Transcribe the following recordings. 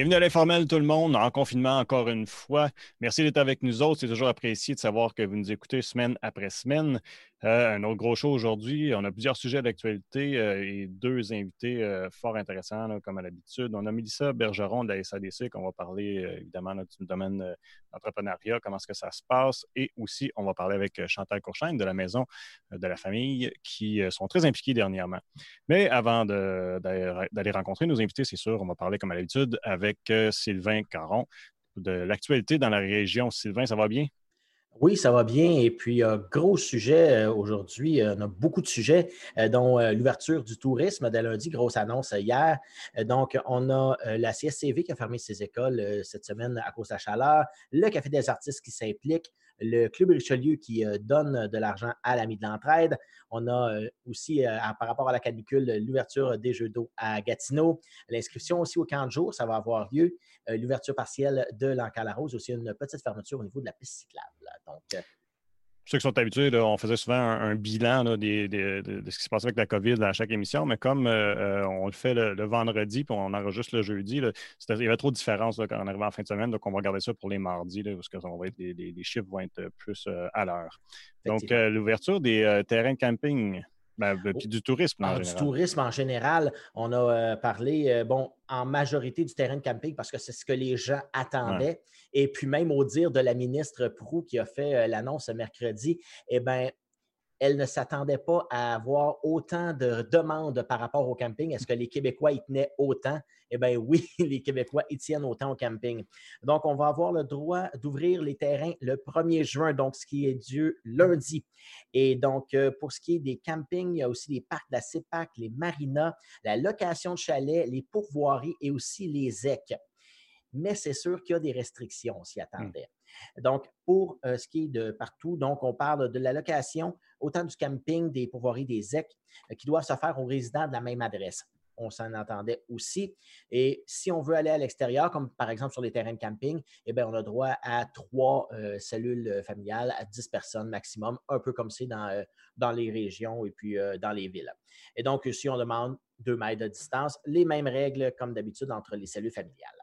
Bienvenue à l'informel tout le monde, en confinement encore une fois. Merci d'être avec nous autres. C'est toujours apprécié de savoir que vous nous écoutez semaine après semaine. Euh, un autre gros show aujourd'hui. On a plusieurs sujets d'actualité euh, et deux invités euh, fort intéressants, comme à l'habitude. On a Mélissa Bergeron de la SADC, qu'on va parler évidemment du domaine d'entrepreneuriat, comment est-ce que ça se passe. Et aussi, on va parler avec Chantal Courchaine de la Maison de la Famille, qui sont très impliqués dernièrement. Mais avant d'aller rencontrer nos invités, c'est sûr, on va parler comme à l'habitude avec Sylvain Caron de l'actualité dans la région. Sylvain, ça va bien? Oui, ça va bien. Et puis, gros sujet euh, aujourd'hui. On a beaucoup de sujets, euh, dont euh, l'ouverture du tourisme dès lundi, grosse annonce hier. Donc, on a la CSCV qui a fermé ses écoles cette semaine à cause de la chaleur, le Café des artistes qui s'implique, le Club Richelieu qui euh, donne de l'argent à l'ami de l'entraide. On a euh, aussi, euh, par rapport à la canicule, l'ouverture des jeux d'eau à Gatineau. L'inscription aussi au camp de jour, ça va avoir lieu. L'ouverture partielle de l'Ancalaros, aussi une petite fermeture au niveau de la piste cyclable. Donc, ceux qui sont habitués, on faisait souvent un, bilan de, ce qui se passait avec la COVID à chaque émission, mais comme euh, euh, on le fait le, vendredi puis on enregistre le jeudi, il y avait trop de différences quand on arrivait en fin de semaine, donc on va garder ça pour les mardis, parce que les, chiffres vont être plus euh, à l'heure. Donc, l'ouverture des terrains de camping. Ben, ben, puis du tourisme en ah, Du tourisme en général. On a parlé, bon, en majorité du terrain de camping parce que c'est ce que les gens attendaient. Et puis même au dire de la ministre Prou qui a fait euh, l'annonce mercredi, eh bien, elle ne s'attendait pas à avoir autant de demandes par rapport au camping. Est-ce que les Québécois y tenaient autant? Eh bien oui, les Québécois y tiennent autant au camping. Donc, on va avoir le droit d'ouvrir les terrains le 1er juin, donc ce qui est dû lundi. Et donc, euh, pour ce qui est des campings, il y a aussi les parcs de la CEPAC, les marinas, la location de chalets, les pourvoiries et aussi les EC mais c'est sûr qu'il y a des restrictions, on s'y mmh. Donc, pour euh, ce qui est de partout, donc on parle de la location, autant du camping, des pourvoiries, des EC, euh, qui doivent se faire aux résidents de la même adresse. On s'en entendait aussi. Et si on veut aller à l'extérieur, comme par exemple sur les terrains de camping, eh bien, on a droit à trois euh, cellules familiales à 10 personnes maximum, un peu comme c'est dans, dans les régions et puis dans les villes. Et donc, si on demande deux mètres de distance, les mêmes règles comme d'habitude entre les cellules familiales.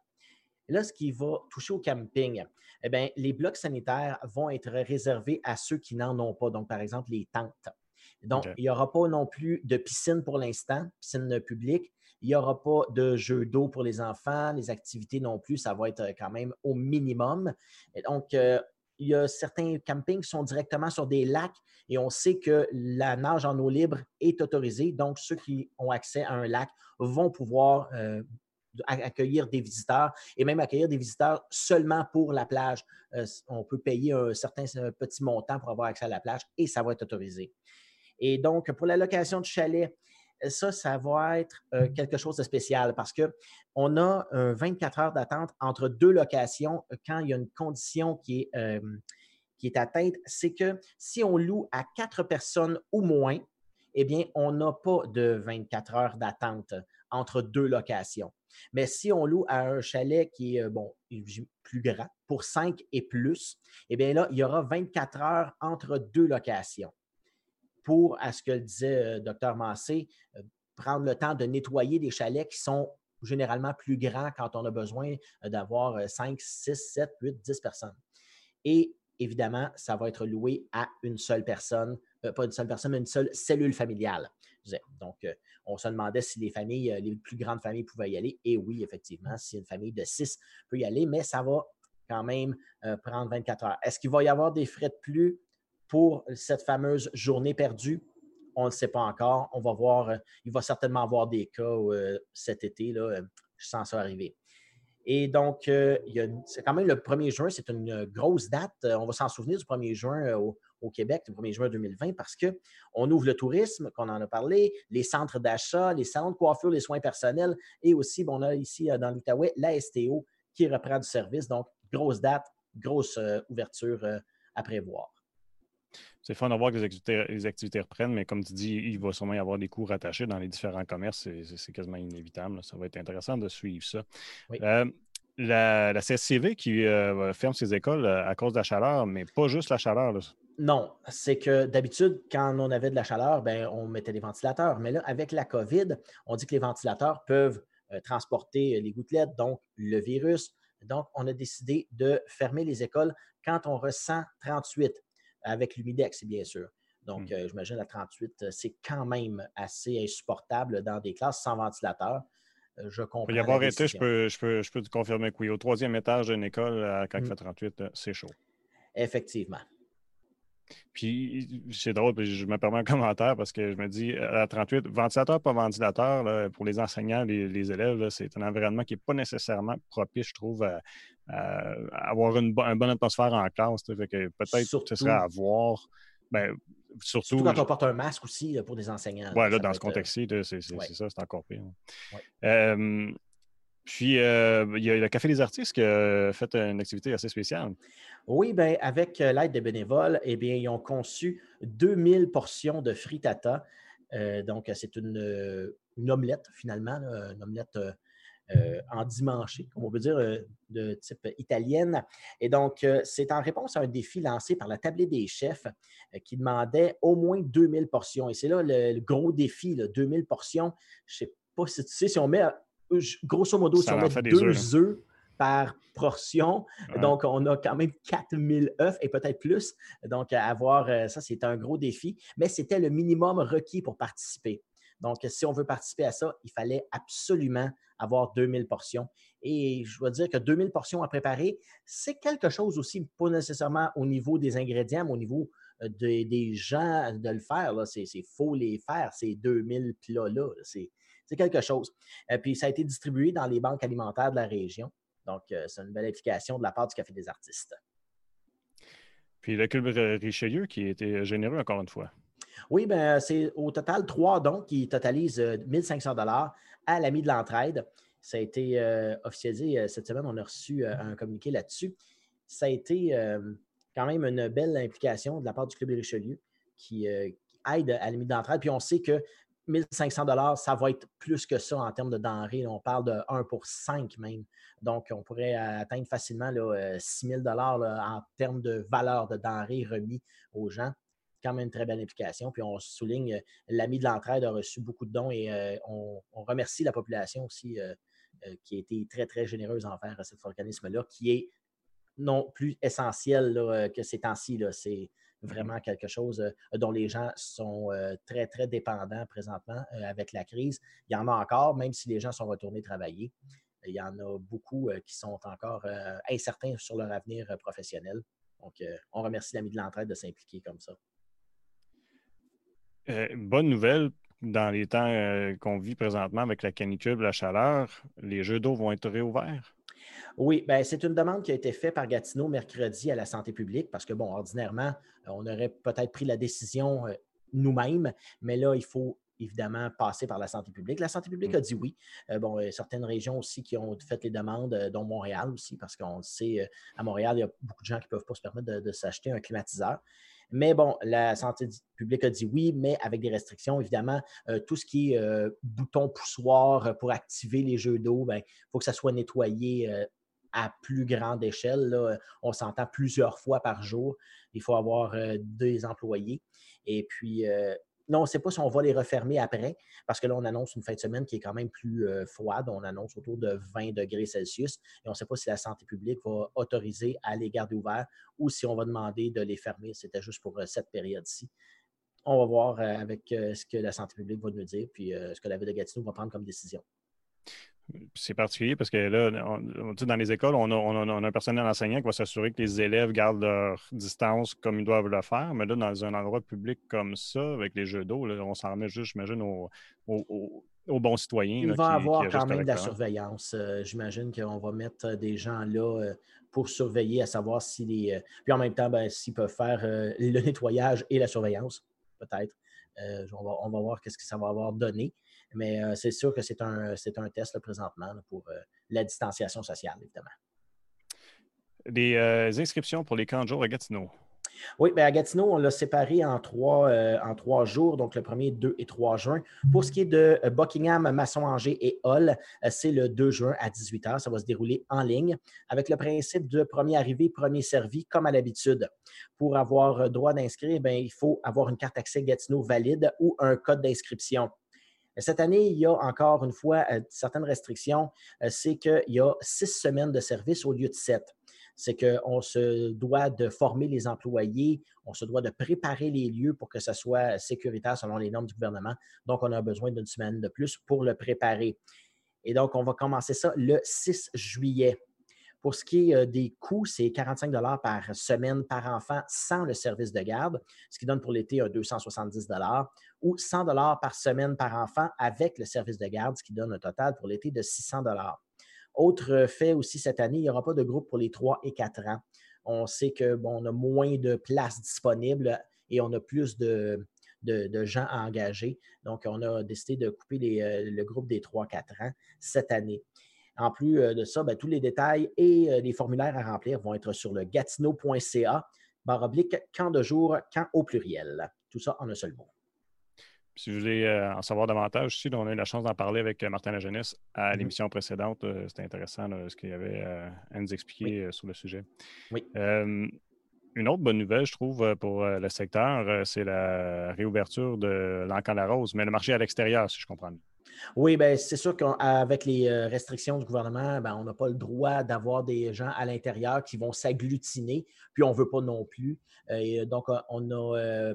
Là, ce qui va toucher au camping, eh bien, les blocs sanitaires vont être réservés à ceux qui n'en ont pas. Donc, par exemple, les tentes. Donc, il n'y aura pas non plus de piscine pour l'instant, piscine publique. Il n'y aura pas de jeux d'eau pour les enfants, les activités non plus, ça va être quand même au minimum. Et donc, euh, il y a certains campings qui sont directement sur des lacs et on sait que la nage en eau libre est autorisée. Donc, ceux qui ont accès à un lac vont pouvoir euh, accueillir des visiteurs et même accueillir des visiteurs seulement pour la plage. Euh, on peut payer un certain petit montant pour avoir accès à la plage et ça va être autorisé. Et donc, pour la location de chalet, ça, ça va être euh, quelque chose de spécial parce qu'on a 24 heures d'attente entre deux locations euh, quand il y a une condition qui est, qui est atteinte. C'est que si on loue à quatre personnes ou moins, eh bien, on n'a pas de 24 heures d'attente entre deux locations. Mais si on loue à un chalet qui est euh, bon, plus grand, pour 5 et plus, eh bien là, il y aura 24 heures entre deux locations. Pour, à ce que disait euh, Dr. Massé, euh, prendre le temps de nettoyer des chalets qui sont généralement plus grands quand on a besoin d'avoir 5, 6, 7, 8, 10 personnes. Et évidemment, ça va être loué à une seule personne, pas une seule personne, mais une seule cellule familiale. Donc, euh, on se demandait si les familles, euh, les plus grandes familles pouvaient y aller. Et oui, effectivement, si une famille de six peut y aller, mais ça va quand même euh, prendre 24 heures. Est-ce qu'il va y avoir des frais de plus pour cette fameuse journée perdue? On ne sait pas encore. On va voir. il va certainement avoir des cas cet été. Là, je sens ça arriver. Et donc, c'est quand même le 1er juin, c'est une grosse date. On va s'en souvenir du 1er juin au Québec le 1er juin 2020 parce qu'on ouvre le tourisme, qu'on en a parlé, les centres d'achat, les salons de coiffure, les soins personnels et aussi, bon, on a ici euh, dans l'Outaouais la STO qui reprend du service. Donc, grosse date, grosse euh, ouverture euh, à prévoir. C'est fun de voir que les activités, reprennent, mais comme tu dis, il va sûrement y avoir des coûts rattachés dans les différents commerces. C'est quasiment inévitable. Ça va être intéressant de suivre ça. la, CSCV qui ferme ses écoles à cause de la chaleur, mais pas juste la chaleur. Non, c'est que d'habitude, quand on avait de la chaleur, ben, on mettait des ventilateurs. Mais là, avec la COVID, on dit que les ventilateurs peuvent transporter les gouttelettes, donc le virus. Donc, on a décidé de fermer les écoles quand on ressent 38, avec l'humidex, bien sûr. Donc, mmh. j'imagine à 38, c'est quand même assez insupportable dans des classes sans ventilateur. je comprends. Pour y avoir été, je peux, je, peux, je peux te confirmer que oui, au troisième étage d'une école, quand il mmh. fait 38, c'est chaud. Effectivement. Puis c'est drôle, puis je me permets un commentaire parce que je me dis, à 38, ventilateur, pas ventilateur, pour les enseignants, les, élèves, c'est un environnement qui n'est pas nécessairement propice, je trouve, à, avoir une, bonne atmosphère en classe. Fait que peut-être que ce serait à voir. Ben, surtout, quand on porte un masque aussi pour des enseignants. Oui, là, dans ce contexte-ci, c'est ça, c'est encore pire. Puis, euh, il y a le Café des artistes qui a fait une activité assez spéciale. Oui, bien, avec euh, l'aide des bénévoles, eh bien, ils ont conçu 2000 portions de frittata. Euh, donc, c'est une, omelette, finalement, une omelette en dimanche, comme on veut dire, de type italienne. Et donc, c'est en réponse à un défi lancé par la tablée des chefs qui demandait au moins 2000 portions. Et c'est là le, gros défi, 2000 portions. Je ne sais pas si tu sais, si on met grosso modo, si on met deux œufs, par portion. Donc, on a quand même 4000 œufs et peut-être plus. Donc, avoir, euh, ça, c'est un gros défi, mais c'était le minimum requis pour participer. Donc, si on veut participer à ça, il fallait absolument avoir 2000 portions. Et je dois dire que 2000 portions à préparer, c'est quelque chose aussi, pas nécessairement au niveau des ingrédients, mais au niveau euh, des gens de le faire. C'est faux les faire, ces 2000 plats-là. C'est c'est quelque chose. Euh, puis ça a été distribué dans les banques alimentaires de la région. Donc, euh, c'est une belle application de la part du Café des artistes. Puis le Club Richelieu qui été généreux encore une fois. Oui, ben c'est au total trois dons qui totalisent 1500 euh, dollars à l'ami de l'entraide. Ça a été officialisé cette semaine. On a reçu un communiqué là-dessus. Ça a été quand même une belle implication de la part du Club Richelieu qui, aide à l'ami de l'entraide. Puis on sait que 1500 dollars, ça va être plus que ça en termes de denrées. On parle de 1 pour 5 même. Donc, on pourrait atteindre facilement 6000 euh, dollars en termes de valeur de denrées remis aux gens. Quand même une très belle implication. Puis on souligne, euh, l'ami de l'entraide a reçu beaucoup de dons et euh, on, remercie la population aussi qui a été très, très généreuse envers cet organisme-là, qui est non plus essentiel que ces temps-ci. C'est vraiment quelque chose euh, dont les gens sont euh, très, très dépendants présentement euh, avec la crise. Il y en a encore, même si les gens sont retournés travailler. Il y en a beaucoup qui sont encore incertains sur leur avenir professionnel. Donc, on remercie l'ami de l'entraide de s'impliquer comme ça. bonne nouvelle dans les temps qu'on vit présentement avec la canicule, la chaleur, les jeux d'eau vont être réouverts? Oui, ben, c'est une demande qui a été faite par Gatineau mercredi à la santé publique parce que, bon, ordinairement, euh, on aurait peut-être pris la décision euh, nous-mêmes, mais là, il faut évidemment passer par la santé publique. La santé publique mmh. a dit oui. Euh, bon, il y a certaines régions aussi qui ont fait les demandes, dont Montréal aussi, parce qu'on sait, à Montréal, il y a beaucoup de gens qui ne peuvent pas se permettre de, s'acheter un climatiseur. Mais bon, la santé publique a dit oui, mais avec des restrictions. Évidemment, tout ce qui est bouton poussoir pour activer les jeux d'eau, il ben, faut que ça soit nettoyé à plus grande échelle. On s'entend plusieurs fois par jour. Il faut avoir euh, des employés. Et puis, euh, non, on ne sait pas si on va les refermer après, parce que là, on annonce une fin de semaine qui est quand même plus euh, froide. On annonce autour de 20 degrés Celsius. Et on ne sait pas si la santé publique va autoriser à les garder ouverts ou si on va demander de les fermer. C'était juste pour cette période-ci. On va voir avec ce que la santé publique va nous dire, puis ce que la ville de Gatineau va prendre comme décision. C'est particulier parce que là, dans les écoles, on a, un personnel enseignant qui va s'assurer que les élèves gardent leur distance comme ils doivent le faire. Mais là, dans un endroit public comme ça, avec les jeux d'eau, on s'en remet juste, j'imagine, aux, bons citoyens. Il va y avoir quand même de la surveillance. Euh, j'imagine qu'on va mettre des gens là euh, pour surveiller, à savoir si les. Euh, puis en même temps, ben, s'ils peuvent faire le nettoyage et la surveillance, peut-être. On va, on, va, voir qu'est-ce que ça va avoir donné. Mais euh, c'est sûr que c'est un, un test présentement pour euh, la distanciation sociale, évidemment. Des euh, inscriptions pour les camps de jour à Gatineau? Oui, bien à Gatineau, on l'a séparé en trois, en trois jours, donc le 1er, 2 et 3 juin. Pour ce qui est de Buckingham, Masson-Angers et Hall, c'est le 2 juin à 18 h. Ça va se dérouler en ligne avec le principe de premier arrivé, premier servi, comme à l'habitude. Pour avoir droit d'inscrire, il faut avoir une carte accès Gatineau valide ou un code d'inscription. Cette année, il y a encore une fois certaines restrictions. C'est qu'il y a six semaines de service au lieu de sept c'est qu'on se doit de former les employés, on se doit de préparer les lieux pour que ce soit sécuritaire selon les normes du gouvernement. Donc, on a besoin d'une semaine de plus pour le préparer. Et donc, on va commencer ça le 6 juillet. Pour ce qui est euh, des coûts, c'est 45 par semaine par enfant sans le service de garde, ce qui donne pour l'été un 270 ou 100 par semaine par enfant avec le service de garde, ce qui donne un total pour l'été de 600 autre fait aussi cette année, il n'y aura pas de groupe pour les 3 et 4 ans. On sait qu'on bon, a moins de places disponibles et on a plus de, gens à engager. Donc, on a décidé de couper euh, le groupe des 3-4 ans cette année. En plus euh, de ça, ben, tous les détails et euh, les formulaires à remplir vont être sur le gatineau.ca, barre oblique, camp de jour, camp au pluriel. Tout ça en un seul mot. Si vous voulez euh, en savoir davantage aussi, on a eu la chance d'en parler avec Martin Lajeunesse à mm-hmm. l'émission précédente. C'était intéressant ce qu'il y avait à nous expliquer sur le sujet. Oui. une autre bonne nouvelle, je trouve, pour le secteur, c'est la réouverture de l'Encan-la-Rose, mais le marché à l'extérieur, si je comprends bien. Oui, bien, c'est sûr qu'avec les restrictions du gouvernement, ben, on n'a pas le droit d'avoir des gens à l'intérieur qui vont s'agglutiner, puis on ne veut pas non plus. Et donc, on a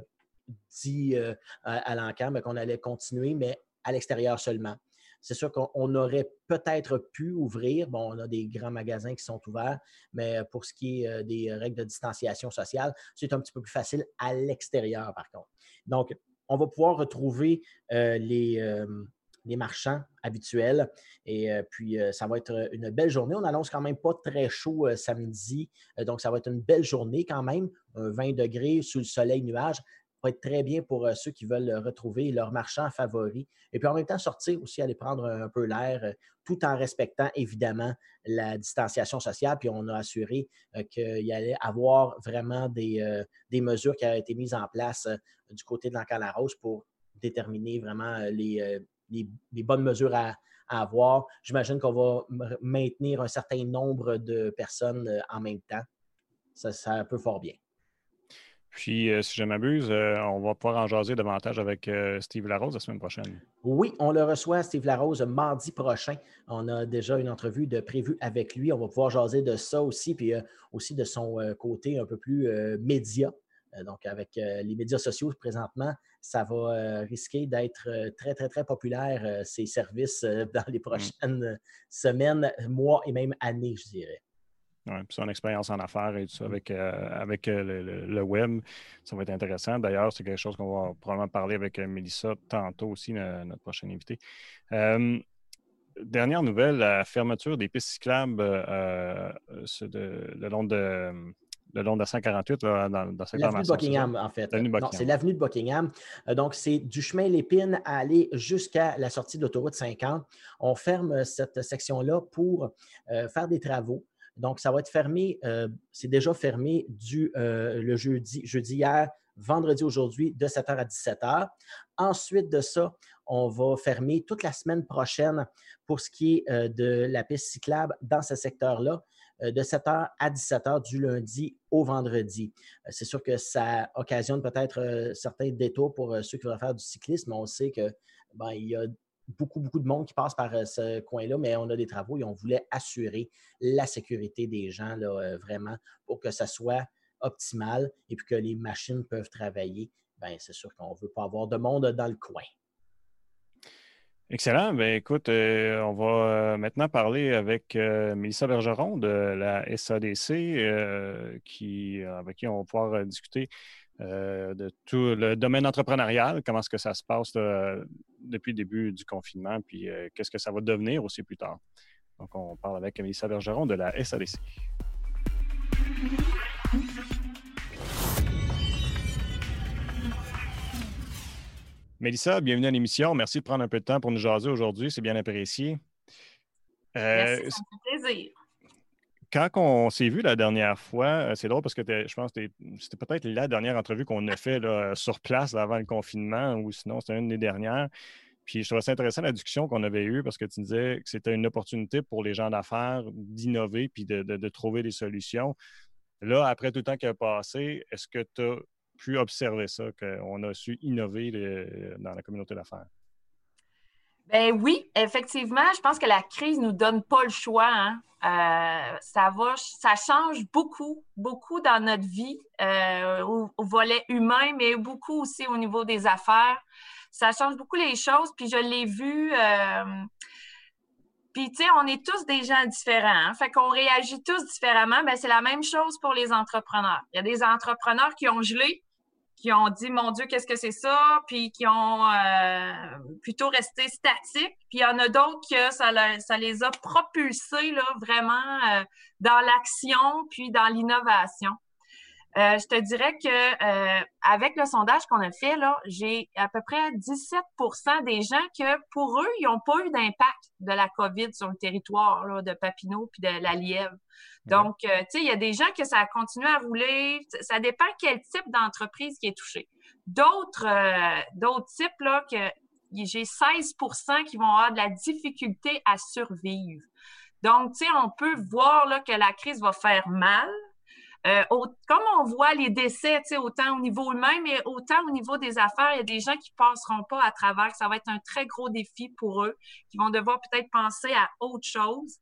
dit euh, à, l'encamp qu'on allait continuer, mais à l'extérieur seulement. C'est sûr qu'on aurait peut-être pu ouvrir. Bon, on a des grands magasins qui sont ouverts, mais pour ce qui est euh, des règles de distanciation sociale, c'est un petit peu plus facile à l'extérieur, par contre. Donc, on va pouvoir retrouver euh, les, les, marchands habituels. Et puis, ça va être une belle journée. On annonce quand même pas très chaud samedi. donc, ça va être une belle journée quand même. 20 degrés sous le soleil nuage va être très bien pour euh, ceux qui veulent retrouver leur marchand favori. Et puis en même temps, sortir aussi, aller prendre un peu l'air, euh, tout en respectant évidemment la distanciation sociale. Puis on a assuré euh, qu'il y allait avoir vraiment des, mesures qui avaient été mises en place du côté de l'Encanaros pour déterminer vraiment les, les, bonnes mesures à, avoir. J'imagine qu'on va maintenir un certain nombre de personnes en même temps. Ça, ça peut fort bien. Puis, euh, si je m'abuse, euh, on va pouvoir en jaser davantage avec euh, Steve Larose la semaine prochaine. Oui, on le reçoit, Steve Larose, mardi prochain. On a déjà une entrevue de prévue avec lui. On va pouvoir jaser de ça aussi, puis aussi de son côté un peu plus média. Donc, avec les médias sociaux présentement, ça va risquer d'être très, très, très populaire, ces services, dans les mmh. prochaines semaines, mois et même années, je dirais. Oui, puis son expérience en affaires et tout ça mmh. avec, euh, avec euh, le, web, ça va être intéressant. D'ailleurs, c'est quelque chose qu'on va probablement parler avec euh, Mélissa tantôt aussi, notre prochaine invité. dernière nouvelle, la fermeture des pistes cyclables de, le long de le long de 148 dans, dans L'avenue de Buckingham, en fait. Non, c'est l'avenue de Buckingham. donc, c'est du chemin Lépine à aller jusqu'à la sortie de l'autoroute 50. On ferme cette section-là pour faire des travaux. Donc, ça va être fermé, euh, c'est déjà fermé du, euh, le jeudi, jeudi hier, vendredi aujourd'hui, de 7h à 17h. Ensuite de ça, on va fermer toute la semaine prochaine pour ce qui est euh, de la piste cyclable dans ce secteur-là de 7h à 17h du lundi au vendredi. C'est sûr que ça occasionne peut-être certains détours pour ceux qui voudraient faire du cyclisme, on sait que ben, il y a beaucoup, beaucoup de monde qui passe par euh, ce coin-là, mais on a des travaux et on voulait assurer la sécurité des gens euh, vraiment pour que ça soit optimal et puis que les machines peuvent travailler. Bien, c'est sûr qu'on ne veut pas avoir de monde dans le coin. Excellent. Ben, écoute, euh, on va maintenant parler avec Mélissa Bergeron de la SADC, qui, avec qui on va pouvoir discuter euh, de tout le domaine entrepreneurial, comment est-ce que ça se passe depuis le début du confinement, puis euh, qu'est-ce que ça va devenir aussi plus tard. Donc, on parle avec Mélissa Bergeron de la SADC. Mélissa, bienvenue à l'émission. Merci de prendre un peu de temps pour nous jaser aujourd'hui. C'est bien apprécié. Euh, Merci, ça me fait plaisir quand on s'est vu la dernière fois, euh, c'est drôle parce que je pense que c'était peut-être la dernière entrevue qu'on a fait sur place avant le confinement, ou sinon c'était une des dernières. Puis je trouvais ça intéressant la discussion qu'on avait eue parce que tu disais que c'était une opportunité pour les gens d'affaires d'innover puis de, trouver des solutions. Là, après tout le temps qui a passé, est-ce que tu as pu observer ça, qu'on a su innover dans la communauté d'affaires? Ben oui, effectivement, je pense que la crise ne nous donne pas le choix. Hein. Euh, ça change beaucoup, beaucoup dans notre vie, euh, au, volet humain, mais beaucoup aussi au niveau des affaires. Ça change beaucoup les choses, puis je l'ai vu. Euh, puis, tu sais, on est tous des gens différents. Hein. Fait qu'on réagit tous différemment. Ben, c'est la même chose pour les entrepreneurs. Il y a des entrepreneurs qui ont gelé, qui ont dit mon Dieu, qu'est-ce que c'est ça, puis qui ont euh, plutôt resté statiques. Puis il y en a d'autres que ça, les a propulsés là, vraiment euh, dans l'action, puis dans l'innovation. Euh, je te dirais que avec le sondage qu'on a fait, j'ai à peu près 17% des gens que pour eux, ils n'ont pas eu d'impact de la COVID sur le territoire de Papineau puis de la Lièvre. Donc, euh, tu sais, il y a des gens que ça a continué à rouler. Ça dépend quel type d'entreprise qui est touché. D'autres euh, d'autres types, là, que j'ai 16% qui vont avoir de la difficulté à survivre. Donc, tu sais, on peut voir là, que la crise va faire mal. Euh, comme on voit les décès, autant au niveau humain, mais autant au niveau des affaires, il y a des gens qui passeront pas à travers. Ça va être un très gros défi pour eux, qui vont devoir peut-être penser à autre chose.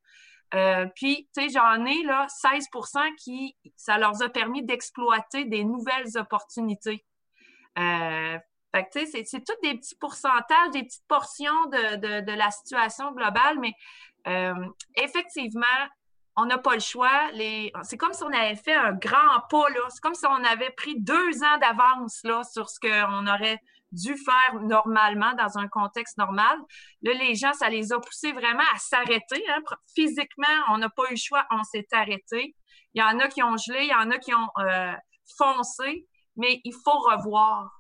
Euh, puis, tu sais, j'en ai là 16% qui, ça leur a permis d'exploiter des nouvelles opportunités. Euh, fait que, tu sais, c'est tous des petits pourcentages, des petites portions de, de, de la situation globale, mais euh, effectivement, on n'a pas le choix. Les... C'est comme si on avait fait un grand pas, là. C'est comme si on avait pris deux ans d'avance, là, sur ce qu'on aurait dû faire normalement dans un contexte normal. Là, les gens, ça les a poussés vraiment à s'arrêter. Hein. Physiquement, on n'a pas eu le choix, on s'est arrêté. Il y en a qui ont gelé, il y en a qui ont euh, foncé, mais il faut revoir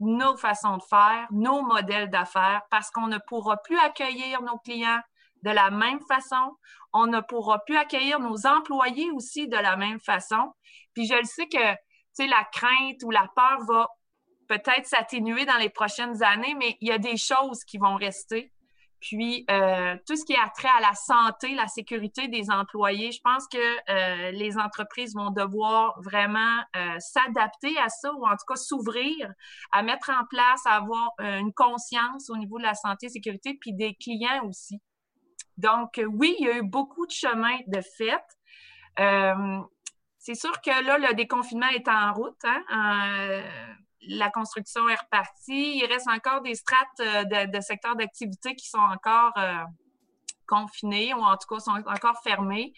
nos façons de faire, nos modèles d'affaires, parce qu'on ne pourra plus accueillir nos clients de la même façon. On ne pourra plus accueillir nos employés aussi de la même façon. Puis je le sais que, la crainte ou la peur va peut-être s'atténuer dans les prochaines années, mais il y a des choses qui vont rester. Puis, euh, tout ce qui a trait à la santé, la sécurité des employés, je pense que euh, les entreprises vont devoir vraiment euh, s'adapter à ça ou en tout cas s'ouvrir, à mettre en place, à avoir une conscience au niveau de la santé et sécurité, puis des clients aussi. Donc, oui, il y a eu beaucoup de chemin de fait. c'est sûr que là, le déconfinement est en route. Hein? La construction est repartie. Il reste encore des strates euh, de, secteurs d'activité qui sont encore euh, confinés ou en tout cas sont encore fermés.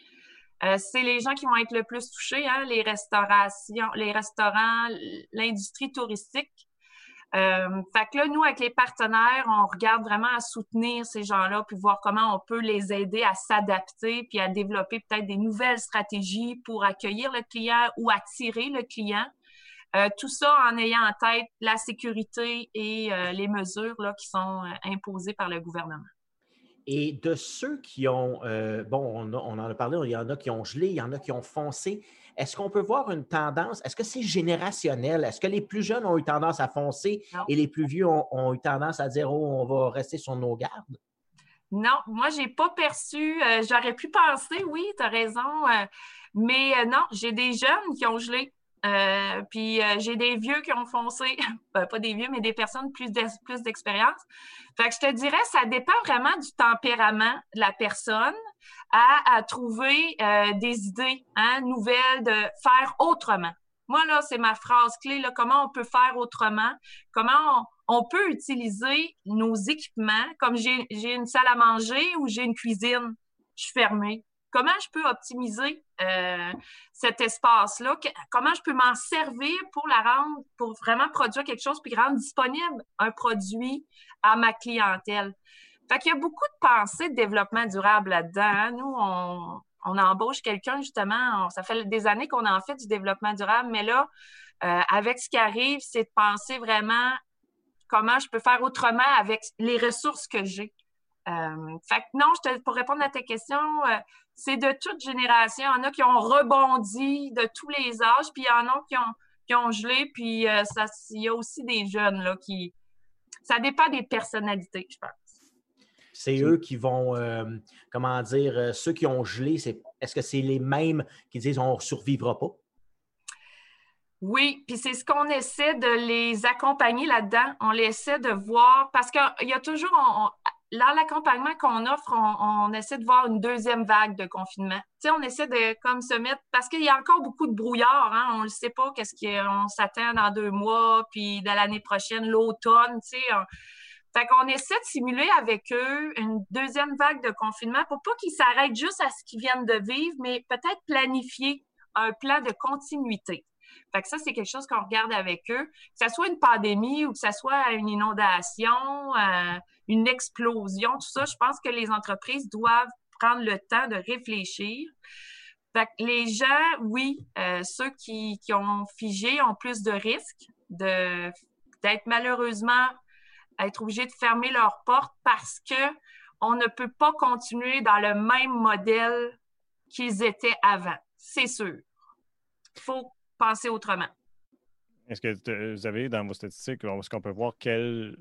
Euh, c'est les gens qui vont être le plus touchés, hein, les restaurations, les restaurants, l'industrie touristique. fait que là, nous, avec les partenaires, on regarde vraiment à soutenir ces gens-là, puis voir comment on peut les aider à s'adapter, puis à développer peut-être des nouvelles stratégies pour accueillir le client ou attirer le client. Euh, tout ça en ayant en tête la sécurité et euh, les mesures là, qui sont euh, imposées par le gouvernement. Et de ceux qui ont, bon, on, en a parlé, il y en a qui ont gelé, il y en a qui ont foncé. Est-ce qu'on peut voir une tendance? Est-ce que c'est générationnel? Est-ce que les plus jeunes ont eu tendance à foncer et les plus vieux ont, eu tendance à dire, oh, on va rester sur nos gardes? Non, moi, je n'ai pas perçu. J'aurais pu penser, oui, tu as raison. mais non, j'ai des jeunes qui ont gelé. Euh, puis euh, j'ai des vieux qui ont foncé, ben, pas des vieux, mais des personnes plus d'expérience. Fait que je te dirais, ça dépend vraiment du tempérament de la personne à, trouver euh, des idées hein, nouvelles de faire autrement. Moi, là, c'est ma phrase clé, là, comment on peut faire autrement, comment on, on peut utiliser nos équipements, comme j'ai une salle à manger ou j'ai une cuisine, je suis fermée comment je peux optimiser euh, cet espace-là, comment je peux m'en servir pour la rendre, pour vraiment produire quelque chose, puis rendre disponible un produit à ma clientèle? Fait qu'il y a beaucoup de pensées de développement durable là-dedans. Hein. Nous, on, embauche quelqu'un, justement, ça fait des années qu'on en fait du développement durable, mais là, euh, avec ce qui arrive, c'est de penser vraiment comment je peux faire autrement avec les ressources que j'ai. Euh, fait que non, je te, pour répondre à ta question, euh, c'est de toute génération. Il y en a qui ont rebondi de tous les âges, puis il y en a qui ont, qui ont gelé, puis euh, ça, il y a aussi des jeunes là, qui. Ça dépend des personnalités, je pense. C'est eux qui vont, comment dire, ceux qui ont gelé, est-ce que c'est les mêmes qui disent on ne survivra pas? Oui, puis c'est ce qu'on essaie de les accompagner là-dedans. On essaie de voir, parce qu'il y a toujours, dans l'accompagnement qu'on offre, on, essaie de voir une deuxième vague de confinement. Tu on essaie de comme se mettre parce qu'il y a encore beaucoup de brouillard. Hein? On ne sait pas qu'est-ce qu'on s'attend dans deux mois, puis de l'année prochaine, l'automne. Tu sais, fait qu'on essaie de simuler avec eux une deuxième vague de confinement pour pas qu'ils s'arrêtent juste à ce qu'ils viennent de vivre, mais peut-être planifier un plan de continuité. Fait que ça, c'est quelque chose qu'on regarde avec eux. Que ce soit une pandémie ou que ce soit une inondation, euh, une explosion, tout ça, je pense que les entreprises doivent prendre le temps de réfléchir. Fait que les gens, oui, euh, ceux qui, qui, ont figé ont plus de risques de d'être malheureusement être obligés de fermer leurs portes parce que on ne peut pas continuer dans le même modèle qu'ils étaient avant. C'est sûr. Il faut penser autrement. Est-ce que vous avez dans vos statistiques, est-ce qu'on peut voir quel,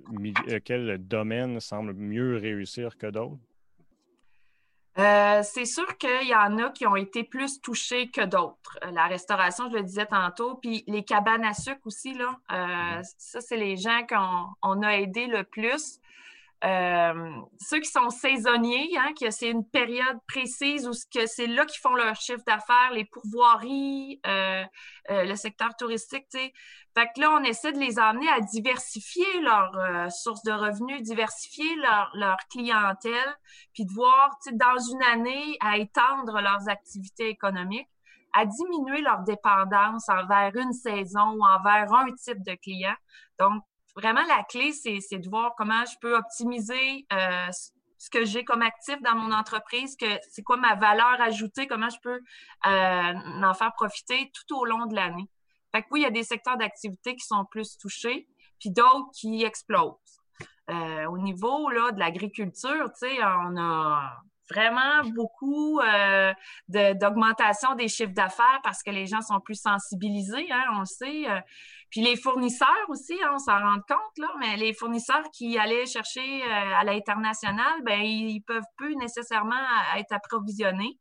euh, quel domaine semble mieux réussir que d'autres? Euh, c'est sûr qu'il y en a qui ont été plus touchés que d'autres. Euh, la restauration, je le disais tantôt, puis les cabanes à sucre aussi, là, euh, ça, c'est les gens qu'on a aidés le plus. Ceux qui sont saisonniers, hein, que c'est une période précise où c'est là qu'ils font leur chiffre d'affaires, les pourvoiries, le secteur touristique, tu sais, fait que là, on essaie de les amener à diversifier leurs euh, sources de revenus, diversifier leur, leur clientèle, puis de voir, dans une année, à étendre leurs activités économiques, à diminuer leur dépendance envers une saison ou envers un type de client. Donc, vraiment, la clé, c'est de voir comment je peux optimiser euh, ce que j'ai comme actif dans mon entreprise, c'est quoi ma valeur ajoutée, comment je peux euh, en faire profiter tout au long de l'année. Fait que oui, il y a des secteurs d'activité qui sont plus touchés, puis d'autres qui explosent. Euh, au niveau là, de l'agriculture, on a vraiment beaucoup euh, d'augmentation des chiffres d'affaires parce que les gens sont plus sensibilisés, hein, on le sait. Euh. Puis les fournisseurs aussi, hein, on s'en rend compte, là, mais les fournisseurs qui allaient chercher à l'international, ben ils peuvent plus nécessairement être approvisionnés.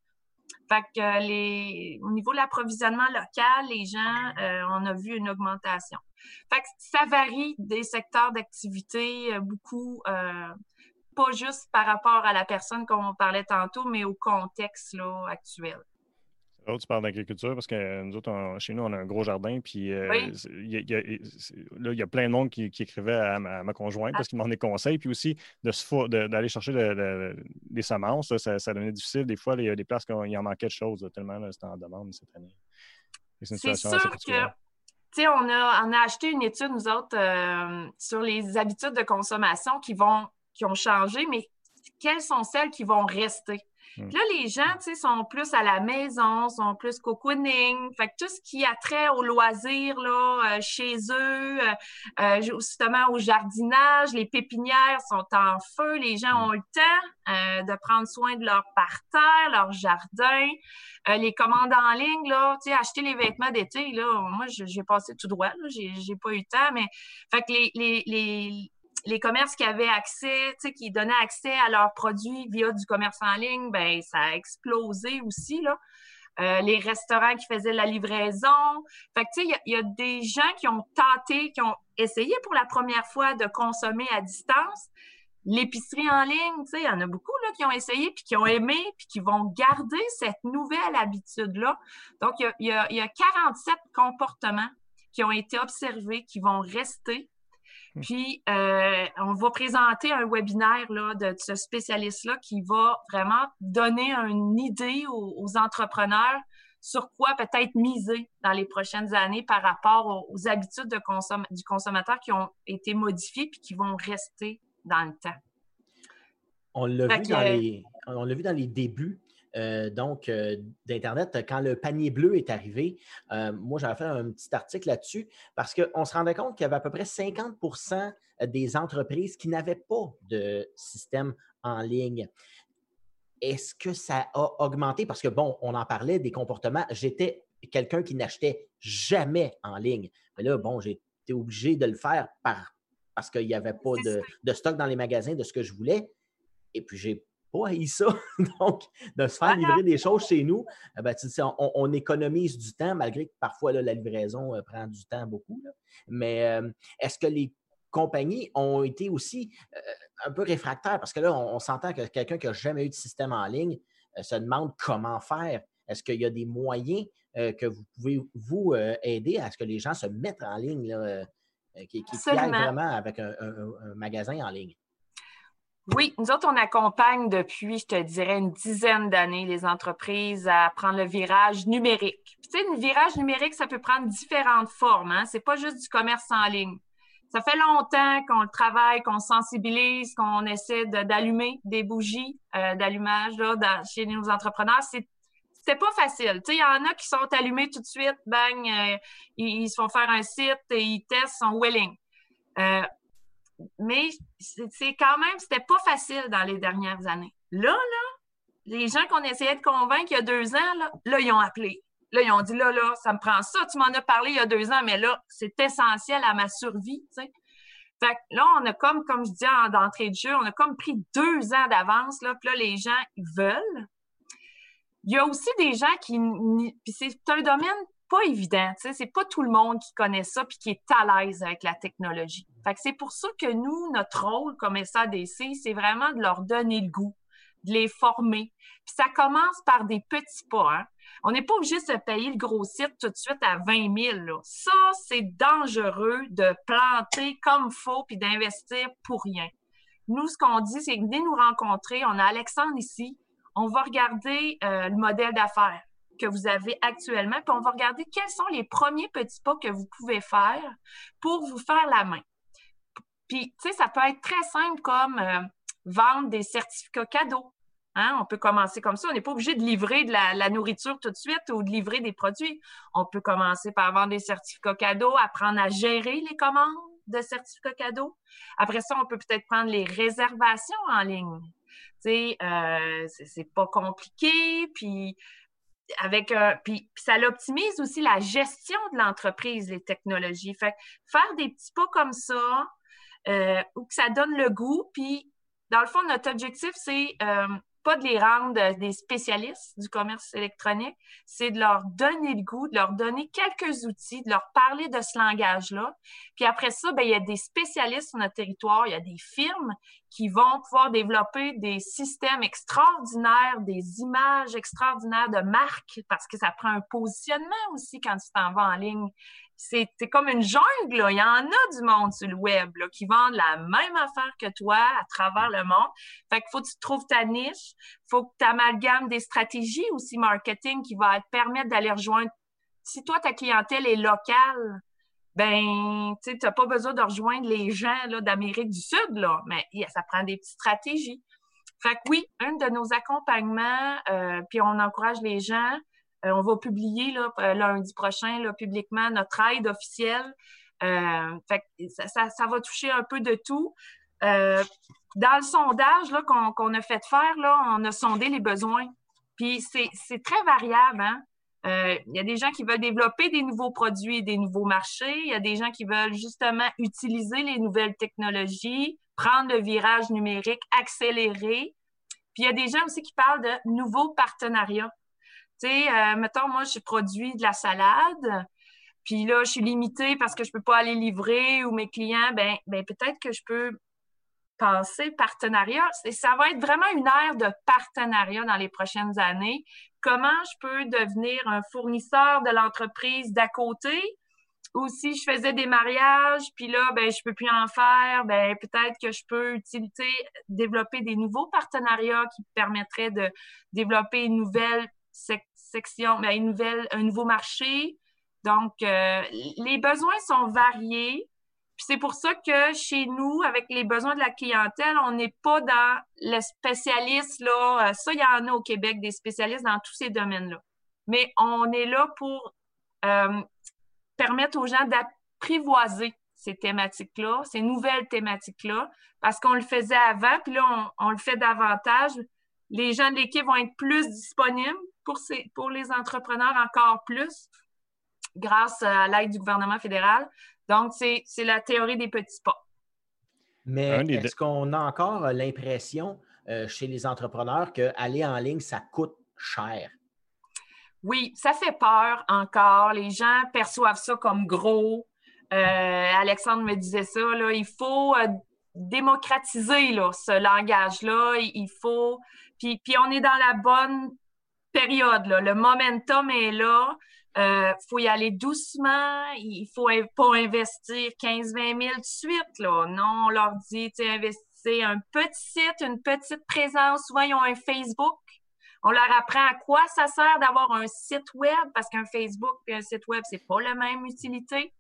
Fait que les, au niveau de l'approvisionnement local, les gens, euh, on a vu une augmentation. Fait que ça varie des secteurs d'activité euh, beaucoup, euh, pas juste par rapport à la personne qu'on parlait tantôt, mais au contexte là, actuel tu parles d'agriculture parce que nous autres, chez nous, on a un gros jardin. Puis euh, il y, a plein de monde qui, écrivait à ma, conjointe parce qu'il m'en est conseil. Puis aussi, d'aller chercher des semences, ça, devenait difficile. Des fois, il y a des places où il en manquait de choses, tellement c'était en demande cette année. C'est sûr que. Tu sais, on a, on a acheté une étude, nous autres, euh, sur les habitudes de consommation qui vont qui ont changé, mais quelles sont celles qui vont rester? Mm. là, les gens, tu sais, sont plus à la maison, sont plus cocooning. Fait que tout ce qui a trait au loisir, là, euh, chez eux, euh, euh, justement au jardinage, les pépinières sont en feu. Les gens mm. ont le temps de prendre soin de leur parterre, leur jardin. les commandes en ligne, là, tu sais, acheter les vêtements d'été, là, moi, j'ai passé tout droit, là, j'ai pas eu le temps, mais fait que les, les, les les commerces qui avaient accès, qui donnaient accès à leurs produits via du commerce en ligne, ben ça a explosé aussi, là. Euh, les restaurants qui faisaient la livraison. Fait que, tu sais, il y, a des gens qui ont tenté, qui ont essayé pour la première fois de consommer à distance. L'épicerie en ligne, tu sais, il y en a beaucoup là, qui ont essayé, puis qui ont aimé, puis qui vont garder cette nouvelle habitude-là. Donc, il y, a, y a 47 comportements qui ont été observés, qui vont rester. Puis, euh, on va présenter un webinaire là, de, ce spécialiste-là qui va vraiment donner une idée aux, entrepreneurs sur quoi peut-être miser dans les prochaines années par rapport aux, habitudes de du consommateur qui ont été modifiées puis qui vont rester dans le temps. On l'a vu, les, vu dans les débuts euh, donc, euh, d'Internet, quand le panier bleu est arrivé, euh, moi, j'avais fait un petit article là-dessus parce qu'on se rendait compte qu'il y avait à peu près 50% des entreprises qui n'avaient pas de système en ligne. Est-ce que ça a augmenté? Parce que, bon, on en parlait des comportements. J'étais quelqu'un qui n'achetait jamais en ligne. Mais là, bon, j'ai été obligé de le faire parce qu'il n'y avait pas de, de, stock dans les magasins de ce que je voulais. Et puis, j'ai pas haï ça. Donc, de se faire livrer des choses chez nous, eh ben, on, économise du temps, malgré que parfois la livraison euh, prend du temps beaucoup. Mais euh, est-ce que les compagnies ont été aussi, euh, un peu réfractaires? Parce que là, on, s'entend que quelqu'un qui n'a jamais eu de système en ligne se demande comment faire. Est-ce qu'il y a des moyens que vous pouvez vous aider à ce que les gens se mettent en ligne, qui, qui, vraiment avec un magasin en ligne? Oui, nous autres, on accompagne depuis, je te dirais, une dizaine d'années les entreprises à prendre le virage numérique. tu sais, le virage numérique, ça peut prendre différentes formes. Hein? Ce n'est pas juste du commerce en ligne. Ça fait longtemps qu'on le travaille, qu'on sensibilise, qu'on essaie d'allumer des bougies euh, d'allumage chez nos entrepreneurs. C'est c'est pas facile. Il y en a qui sont allumés tout de suite, bang, euh, ils, se font faire un site et ils testent son willing. Euh, mais c'est quand même, c'était pas facile dans les dernières années. Là, là, les gens qu'on essayait de convaincre il y a deux ans, là, là, ils ont appelé. Là, ils ont dit, là, là, ça me prend ça. Tu m'en as parlé il y a deux ans, mais là, c'est essentiel à ma survie. Fait que là, on a comme, comme je dis en d'entrée de jeu, on a comme pris deux ans d'avance, là, puis là, les gens, ils veulent. Il y a aussi des gens qui, puis c'est un domaine pas évident. Tu sais, c'est pas tout le monde qui connaît ça puis qui est à l'aise avec la technologie. Fait que c'est pour ça que nous, notre rôle comme SADC, c'est vraiment de leur donner le goût, de les former. Puis ça commence par des petits pas. Hein. On n'est pas obligé de se payer le gros site tout de suite à 20 000. Là. Ça, c'est dangereux de planter comme faux puis d'investir pour rien. Nous, ce qu'on dit, c'est venez nous rencontrer. On a Alexandre ici. On va regarder euh, le modèle d'affaires que vous avez actuellement, puis on va regarder quels sont les premiers petits pas que vous pouvez faire pour vous faire la main. Puis, tu sais, ça peut être très simple comme euh, vendre des certificats cadeaux. Hein? On peut commencer comme ça. On n'est pas obligé de livrer de la, nourriture tout de suite ou de livrer des produits. On peut commencer par vendre des certificats cadeaux, apprendre à gérer les commandes de certificats cadeaux. Après ça, on peut peut-être prendre les réservations en ligne. Tu sais, euh, c'est pas compliqué, puis avec un, puis, ça l'optimise aussi la gestion de l'entreprise, les technologies. Fait faire des petits pas comme ça, euh, ou que ça donne le goût, puis dans le fond, notre objectif, c'est euh, pas de les rendre des spécialistes du commerce électronique, c'est de leur donner le goût, de leur donner quelques outils, de leur parler de ce langage-là. Puis après ça, bien, il y a des spécialistes sur notre territoire, il y a des firmes qui vont pouvoir développer des systèmes extraordinaires, des images extraordinaires de marques, parce que ça prend un positionnement aussi quand tu t'en vas en ligne c'est comme une jungle. Là. Il y en a du monde sur le web qui vendent la même affaire que toi à travers le monde. Fait qu'il faut que tu trouves ta niche. faut que tu amalgames des stratégies aussi marketing qui vont te permettre d'aller rejoindre. Si toi, ta clientèle est locale, ben, tu n'as pas besoin de rejoindre les gens d'Amérique du Sud, mais ça prend des petites stratégies. Fait que oui, un de nos accompagnements, euh, puis on encourage les gens, on va publier euh, lundi prochain là, publiquement notre aide officielle. Euh, ça, va toucher un peu de tout. dans le sondage qu'on, a fait faire, on a sondé les besoins. Puis c'est, très variable. Hein? Il y a des gens qui veulent développer des nouveaux produits, des nouveaux marchés. Il y a des gens qui veulent justement utiliser les nouvelles technologies, prendre le virage numérique, accélérer. Puis il y a des gens aussi qui parlent de nouveaux partenariats. Tu sais, euh, mettons, moi, je produis de la salade, puis là, je suis limitée parce que je peux pas aller livrer ou mes clients, ben, ben peut-être que je peux penser partenariat. Ça va être vraiment une ère de partenariat dans les prochaines années. Comment je peux devenir un fournisseur de l'entreprise d'à côté? Ou si je faisais des mariages, puis là, ben, je peux plus en faire, ben, peut-être que je peux utiliser, développer des nouveaux partenariats qui permettraient de développer une nouvelle section, mais une nouvelle, un nouveau marché. Donc, euh, les besoins sont variés. Puis c'est pour ça que chez nous, avec les besoins de la clientèle, on n'est pas dans le spécialiste, là. Euh, ça, il y en a au Québec, des spécialistes dans tous ces domaines-là. Mais on est là pour euh, permettre aux gens d'apprivoiser ces thématiques-là, ces nouvelles thématiques-là, parce qu'on le faisait avant, puis là, on le fait davantage. Les gens de l'équipe vont être plus disponibles, pour, pour les entrepreneurs encore plus grâce à l'aide du gouvernement fédéral. Donc, c'est la théorie des petits pas. Mais est-ce qu'on a encore euh, l'impression euh, chez les entrepreneurs qu'aller en ligne, ça coûte cher? Oui, ça fait peur encore. Les gens perçoivent ça comme gros. Euh, Alexandre me disait ça, là, il faut démocratiser là, ce langage-là. Il faut. Puis, on est dans la bonne période. Là. Le momentum est là. Il euh, faut y aller doucement. Il faut pas investir 15-20 000 tout de suite. Là. Non, on leur dit, investissez un petit site, une petite présence. Souvent, ils ont un Facebook. On leur apprend à quoi ça sert d'avoir un site web parce qu'un Facebook et un site web, c'est pas la même utilité.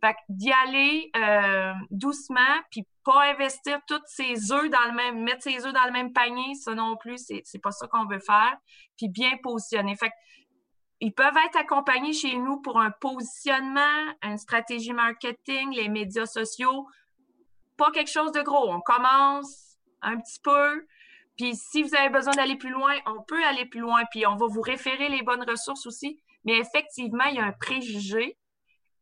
Fait d'y aller euh, doucement, puis pas investir toutes ses œufs dans le même, mettre ses œufs dans le même panier, ça non plus, c'est, pas ça qu'on veut faire. Puis bien positionner. Fait ils peuvent être accompagnés chez nous pour un positionnement, une stratégie marketing, les médias sociaux. Pas quelque chose de gros. On commence un petit peu. Puis si vous avez besoin d'aller plus loin, on peut aller plus loin. Puis on va vous référer les bonnes ressources aussi. Mais effectivement, il y a un préjugé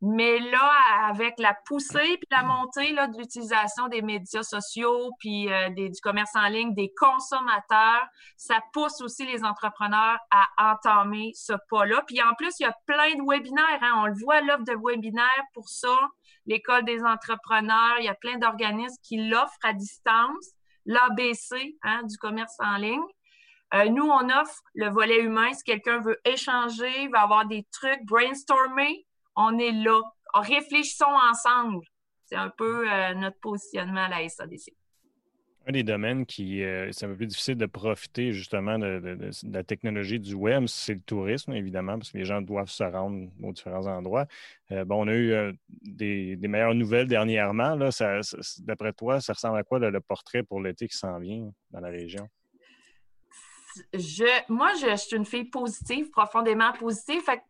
mais là, avec la poussée puis la montée là, de l'utilisation des médias sociaux puis euh, du commerce en ligne, des consommateurs, ça pousse aussi les entrepreneurs à entamer ce pas-là. Puis en plus, il y a plein de webinaires. Hein. On le voit, l'offre de webinaires pour ça. L'École des entrepreneurs, il y a plein d'organismes qui l'offrent à distance. L'ABC hein, du commerce en ligne. Euh, nous, on offre le volet humain. Si quelqu'un veut échanger, va avoir des trucs, brainstormer, on est là. Réfléchissons ensemble. C'est un peu euh, notre positionnement à la SADC. Un des domaines qui euh, c'est un peu plus difficile de profiter justement de, la technologie du web, c'est le tourisme, évidemment, parce que les gens doivent se rendre aux différents endroits. Euh, bon, on a eu des, meilleures nouvelles dernièrement. d'après toi, ça ressemble à quoi le, portrait pour l'été qui s'en vient dans la région? Je, moi, je, suis une fille positive, profondément positive. Fait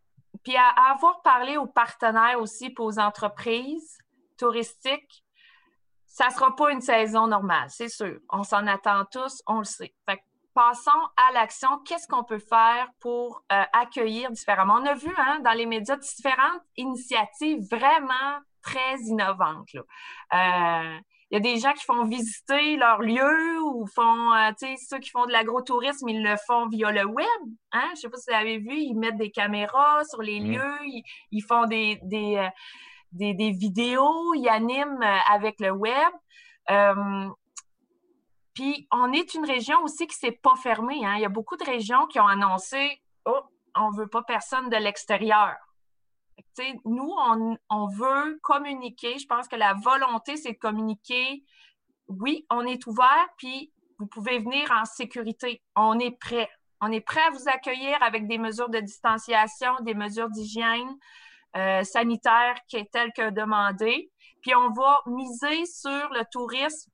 puis à, avoir parlé aux partenaires aussi, puis aux entreprises touristiques, ça ne sera pas une saison normale, c'est sûr. On s'en attend tous, on le sait. Fait passons à l'action. Qu'est-ce qu'on peut faire pour euh, accueillir différemment? On a vu hein, dans les médias différentes initiatives vraiment très innovantes. Là. Euh, il y a des gens qui font visiter leur lieu ou font, euh, tu sais, ceux qui font de l'agrotourisme, ils le font via le web. Hein? Je sais pas si vous avez vu, ils mettent des caméras sur les mm. lieux, ils, font des, des, euh, des, des, vidéos, ils animent euh, avec le web. puis on est une région aussi qui s'est pas fermée. Hein? Il y a beaucoup de régions qui ont annoncé Oh, on veut pas personne de l'extérieur nous, on, veut communiquer. Je pense que la volonté, c'est de communiquer. Oui, on est ouvert, puis vous pouvez venir en sécurité. On est prêt. On est prêt à vous accueillir avec des mesures de distanciation, des mesures d'hygiène euh, sanitaire qui est telle que demandé. Puis on va miser sur le tourisme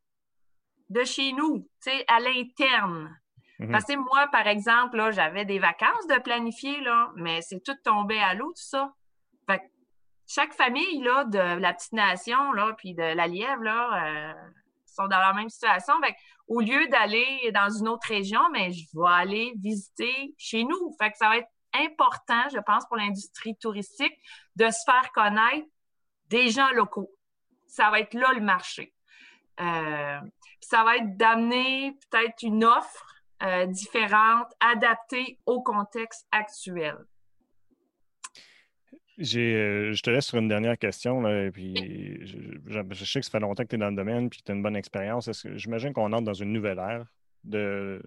de chez nous, à l'interne. Mm-hmm. Parce que moi, par exemple, j'avais des vacances de planifier, là, mais c'est tout tombé à l'eau, tout ça chaque famille là, de la petite nation, là, puis de la Lièvre, là, euh, sont dans la même situation. au lieu d'aller dans une autre région, mais je vais aller visiter chez nous. Fait que ça va être important, je pense, pour l'industrie touristique de se faire connaître des gens locaux. Ça va être là le marché. Euh, ça va être d'amener peut-être une offre euh, différente, adaptée au contexte actuel. Euh, je te laisse sur une dernière question. Là, puis je, sais que ça fait longtemps que tu es dans le domaine et que tu as une bonne expérience. J'imagine qu'on entre dans une nouvelle ère de,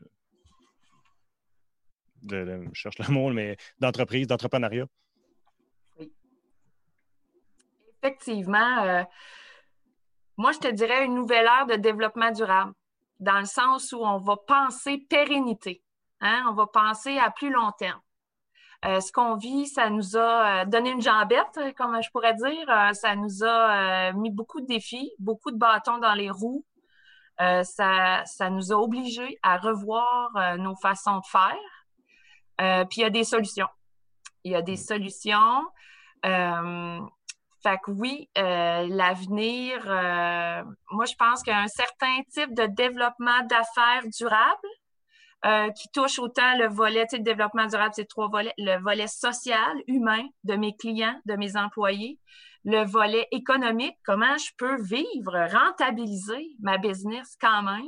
de, je cherche le mot, mais d'entreprise, d'entrepreneuriat? Oui. Effectivement. Euh, moi, je te dirais une nouvelle ère de développement durable, dans le sens où on va penser pérennité. Hein? On va penser à plus long terme. Euh, ce qu'on vit, ça nous a euh, donné une jambette, comme je pourrais dire. Euh, ça nous a mis beaucoup de défis, beaucoup de bâtons dans les roues. ça, ça nous a obligés à revoir nos façons de faire. puis il y a des solutions. Il y a des solutions. Fait que oui, l'avenir, moi je pense qu'un certain type de développement d'affaires durable, euh, qui touche autant le volet de développement durable, c'est trois volets, le volet social, humain de mes clients, de mes employés, le volet économique, comment je peux vivre, rentabiliser ma business quand même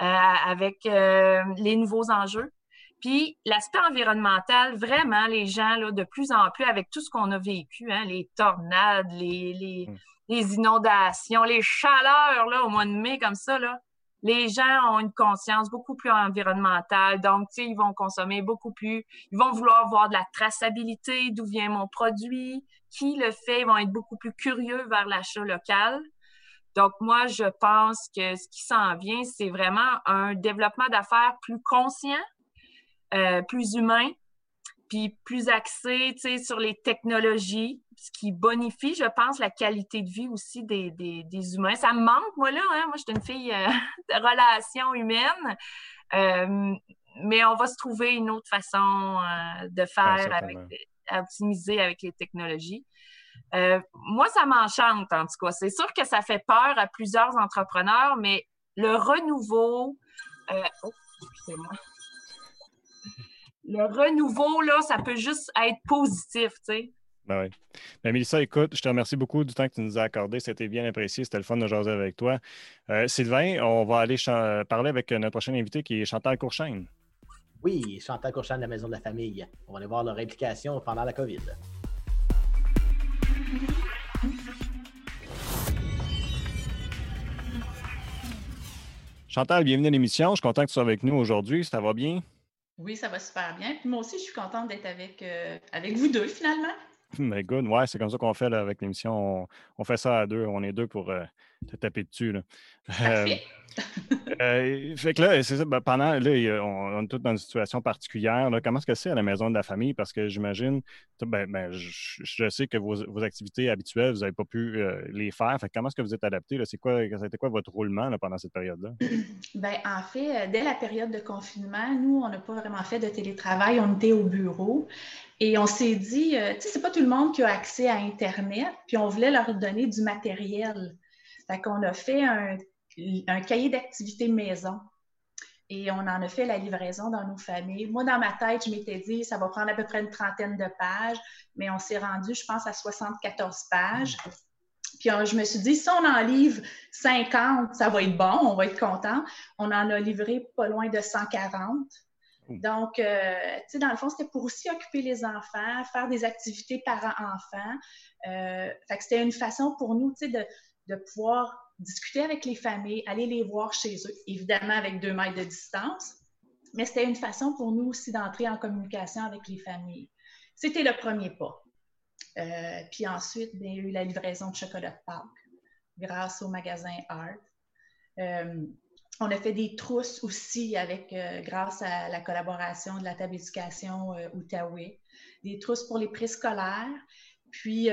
euh, avec euh, les nouveaux enjeux. Puis l'aspect environnemental, vraiment, les gens, là, de plus en plus, avec tout ce qu'on a vécu, hein, les tornades, les, les, mm. les, inondations, les chaleurs là, au mois de mai comme ça, là, les gens ont une conscience beaucoup plus environnementale. Donc, tu sais, ils vont consommer beaucoup plus. Ils vont vouloir voir de la traçabilité, d'où vient mon produit, qui le fait. Ils vont être beaucoup plus curieux vers l'achat local. Donc, moi, je pense que ce qui s'en vient, c'est vraiment un développement d'affaires plus conscient, euh, plus humain, puis plus axé sur les technologies, ce qui bonifie, je pense, la qualité de vie aussi des, des, humains. Ça me manque, moi, là. Hein? Moi, je suis une fille euh, de relations humaines. Euh, mais on va se trouver une autre façon de faire, avec, optimiser avec les technologies. moi, ça m'enchante, en tout cas. C'est sûr que ça fait peur à plusieurs entrepreneurs, mais le renouveau. oh, excusez-moi le renouveau, là, ça peut juste être positif, tu sais. Ben oui. Ben, Mélissa, écoute, je te remercie beaucoup du temps que tu nous as accordé. C'était bien apprécié. C'était le fun de jaser avec toi. Euh, Sylvain, on va aller parler avec notre prochain invité qui est Chantal Courchaine. Oui, Chantal Courchaine de la Maison de la Famille. On va aller voir leur implication pendant la COVID. Chantal, bienvenue à l'émission. Je suis content que tu sois avec nous aujourd'hui. Ça va bien? Oui, ça va super bien. Puis moi aussi, je suis contente d'être avec, euh, avec vous deux finalement. Mais good, ouais, c'est comme ça qu'on fait avec l'émission. On, fait ça à deux. On est deux pour euh, te taper dessus. Là. Parfait. Euh, fait que là, c'est ça, ben, pendant, là, on, est tous dans une situation particulière. comment est-ce que c'est à la maison de la famille? Parce que j'imagine, ben, ben je, sais que vos, activités habituelles, vous n'avez pas pu euh, les faire. Fait comment est-ce que vous êtes adapté? C'est quoi, c'était quoi votre roulement pendant cette période-là? Ben, en fait, dès la période de confinement, nous, on n'a pas vraiment fait de télétravail. On était au bureau. Et on s'est dit, euh, tu sais, c'est pas tout le monde qui a accès à Internet, puis on voulait leur donner du matériel. Fait qu'on a fait un un cahier d'activités maison. Et on en a fait la livraison dans nos familles. Moi, dans ma tête, je m'étais dit, ça va prendre à peu près une trentaine de pages, mais on s'est rendu, je pense, à 74 pages. Puis je me suis dit, si on en livre 50, ça va être bon, on va être content. On en a livré pas loin de 140. Donc, euh, tu sais, dans le fond, c'était pour aussi occuper les enfants, faire des activités parents-enfants. Euh, c'était une façon pour nous, tu sais, de, de pouvoir discuter avec les familles, aller les voir chez eux, évidemment avec deux mètres de distance, mais c'était une façon pour nous aussi d'entrer en communication avec les familles. C'était le premier pas. Euh, puis ensuite, il y a eu la livraison de chocolat de Pâques grâce au magasin Art. Euh, on a fait des trousses aussi avec, euh, grâce à la collaboration de la table d'éducation Outaouais, des trousses pour les préscolaires. Puis,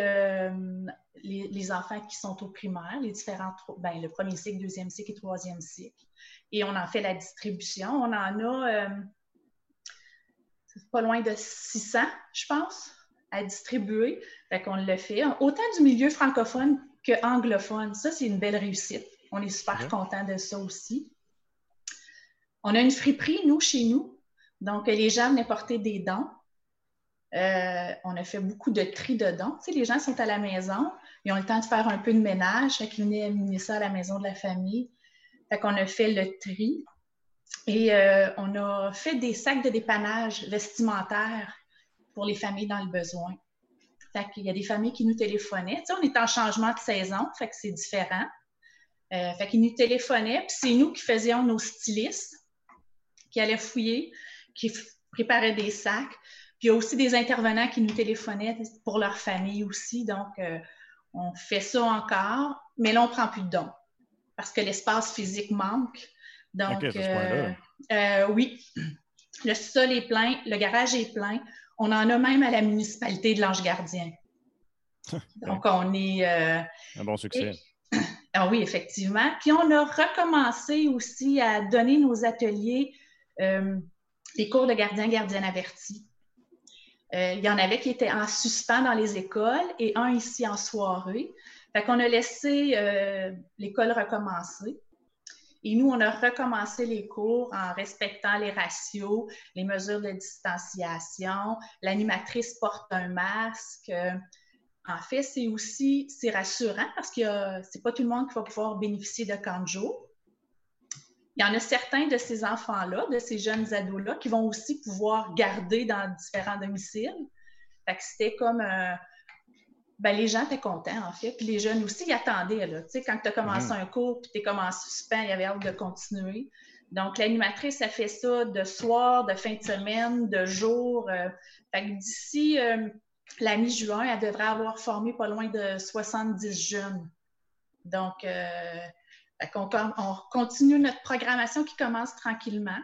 les, enfants qui sont au primaire, les différents, ben, le premier cycle, deuxième cycle et troisième cycle. Et on en fait la distribution. On en a euh, pas loin de 600, je pense, à distribuer. Fait qu'on le fait. Autant du milieu francophone que anglophone. Ça, c'est une belle réussite. On est super contents de ça aussi. On a une friperie, nous, chez nous. Donc, les gens venaient porter des dons. Euh, on a fait beaucoup de tri de dons. Tu sais, les gens sont à la maison, ils ont le temps de faire un peu de ménage, fait qu'ils venaient amener ça à la maison de la famille. Fait qu'on a fait le tri. Et euh, on a fait des sacs de dépannage vestimentaires pour les familles dans le besoin. Fait qu'il y a des familles qui nous téléphonaient. Tu sais, on est en changement de saison, fait que c'est différent. Euh, fait qu'ils nous téléphonaient, puis c'est nous qui faisions nos stylistes, qui allaient fouiller, qui préparaient des sacs. Puis il y a aussi des intervenants qui nous téléphonaient pour leur famille aussi. Donc, euh, on fait ça encore, mais là, on ne prend plus de dons parce que l'espace physique manque. Donc, euh, euh, oui, le sol est plein, le garage est plein. On en a même à la municipalité de l'Ange Gardien. Donc, on est. Un bon succès. Ah oui, effectivement. Puis, on a recommencé aussi à donner nos ateliers, les cours de gardien, gardienne averti. Euh, il y en avait qui étaient en suspens dans les écoles et un ici en soirée. Fait qu'on a laissé euh, l'école recommencer. Et nous, on a recommencé les cours en respectant les ratios, les mesures de distanciation. L'animatrice porte un masque. En fait, c'est aussi c'est rassurant parce que c'est pas tout le monde qui va pouvoir bénéficier de camp de jour. il y en a certains de ces enfants-là, de ces jeunes ados-là, qui vont aussi pouvoir garder dans différents domiciles. Fait que c'était comme ben, les gens étaient contents, en fait. Puis les jeunes aussi, ils attendaient. Là. Tu sais, quand tu as commencé mhm. un cours, puis tu es comme en suspens, il y avait hâte de continuer. Donc, l'animatrice, a fait ça de soir, de fin de semaine, de jour. Euh, fait que d'ici euh, la mi-juin, elle devrait avoir formé pas loin de 70 jeunes. Donc, euh, on, on, continue notre programmation qui commence tranquillement.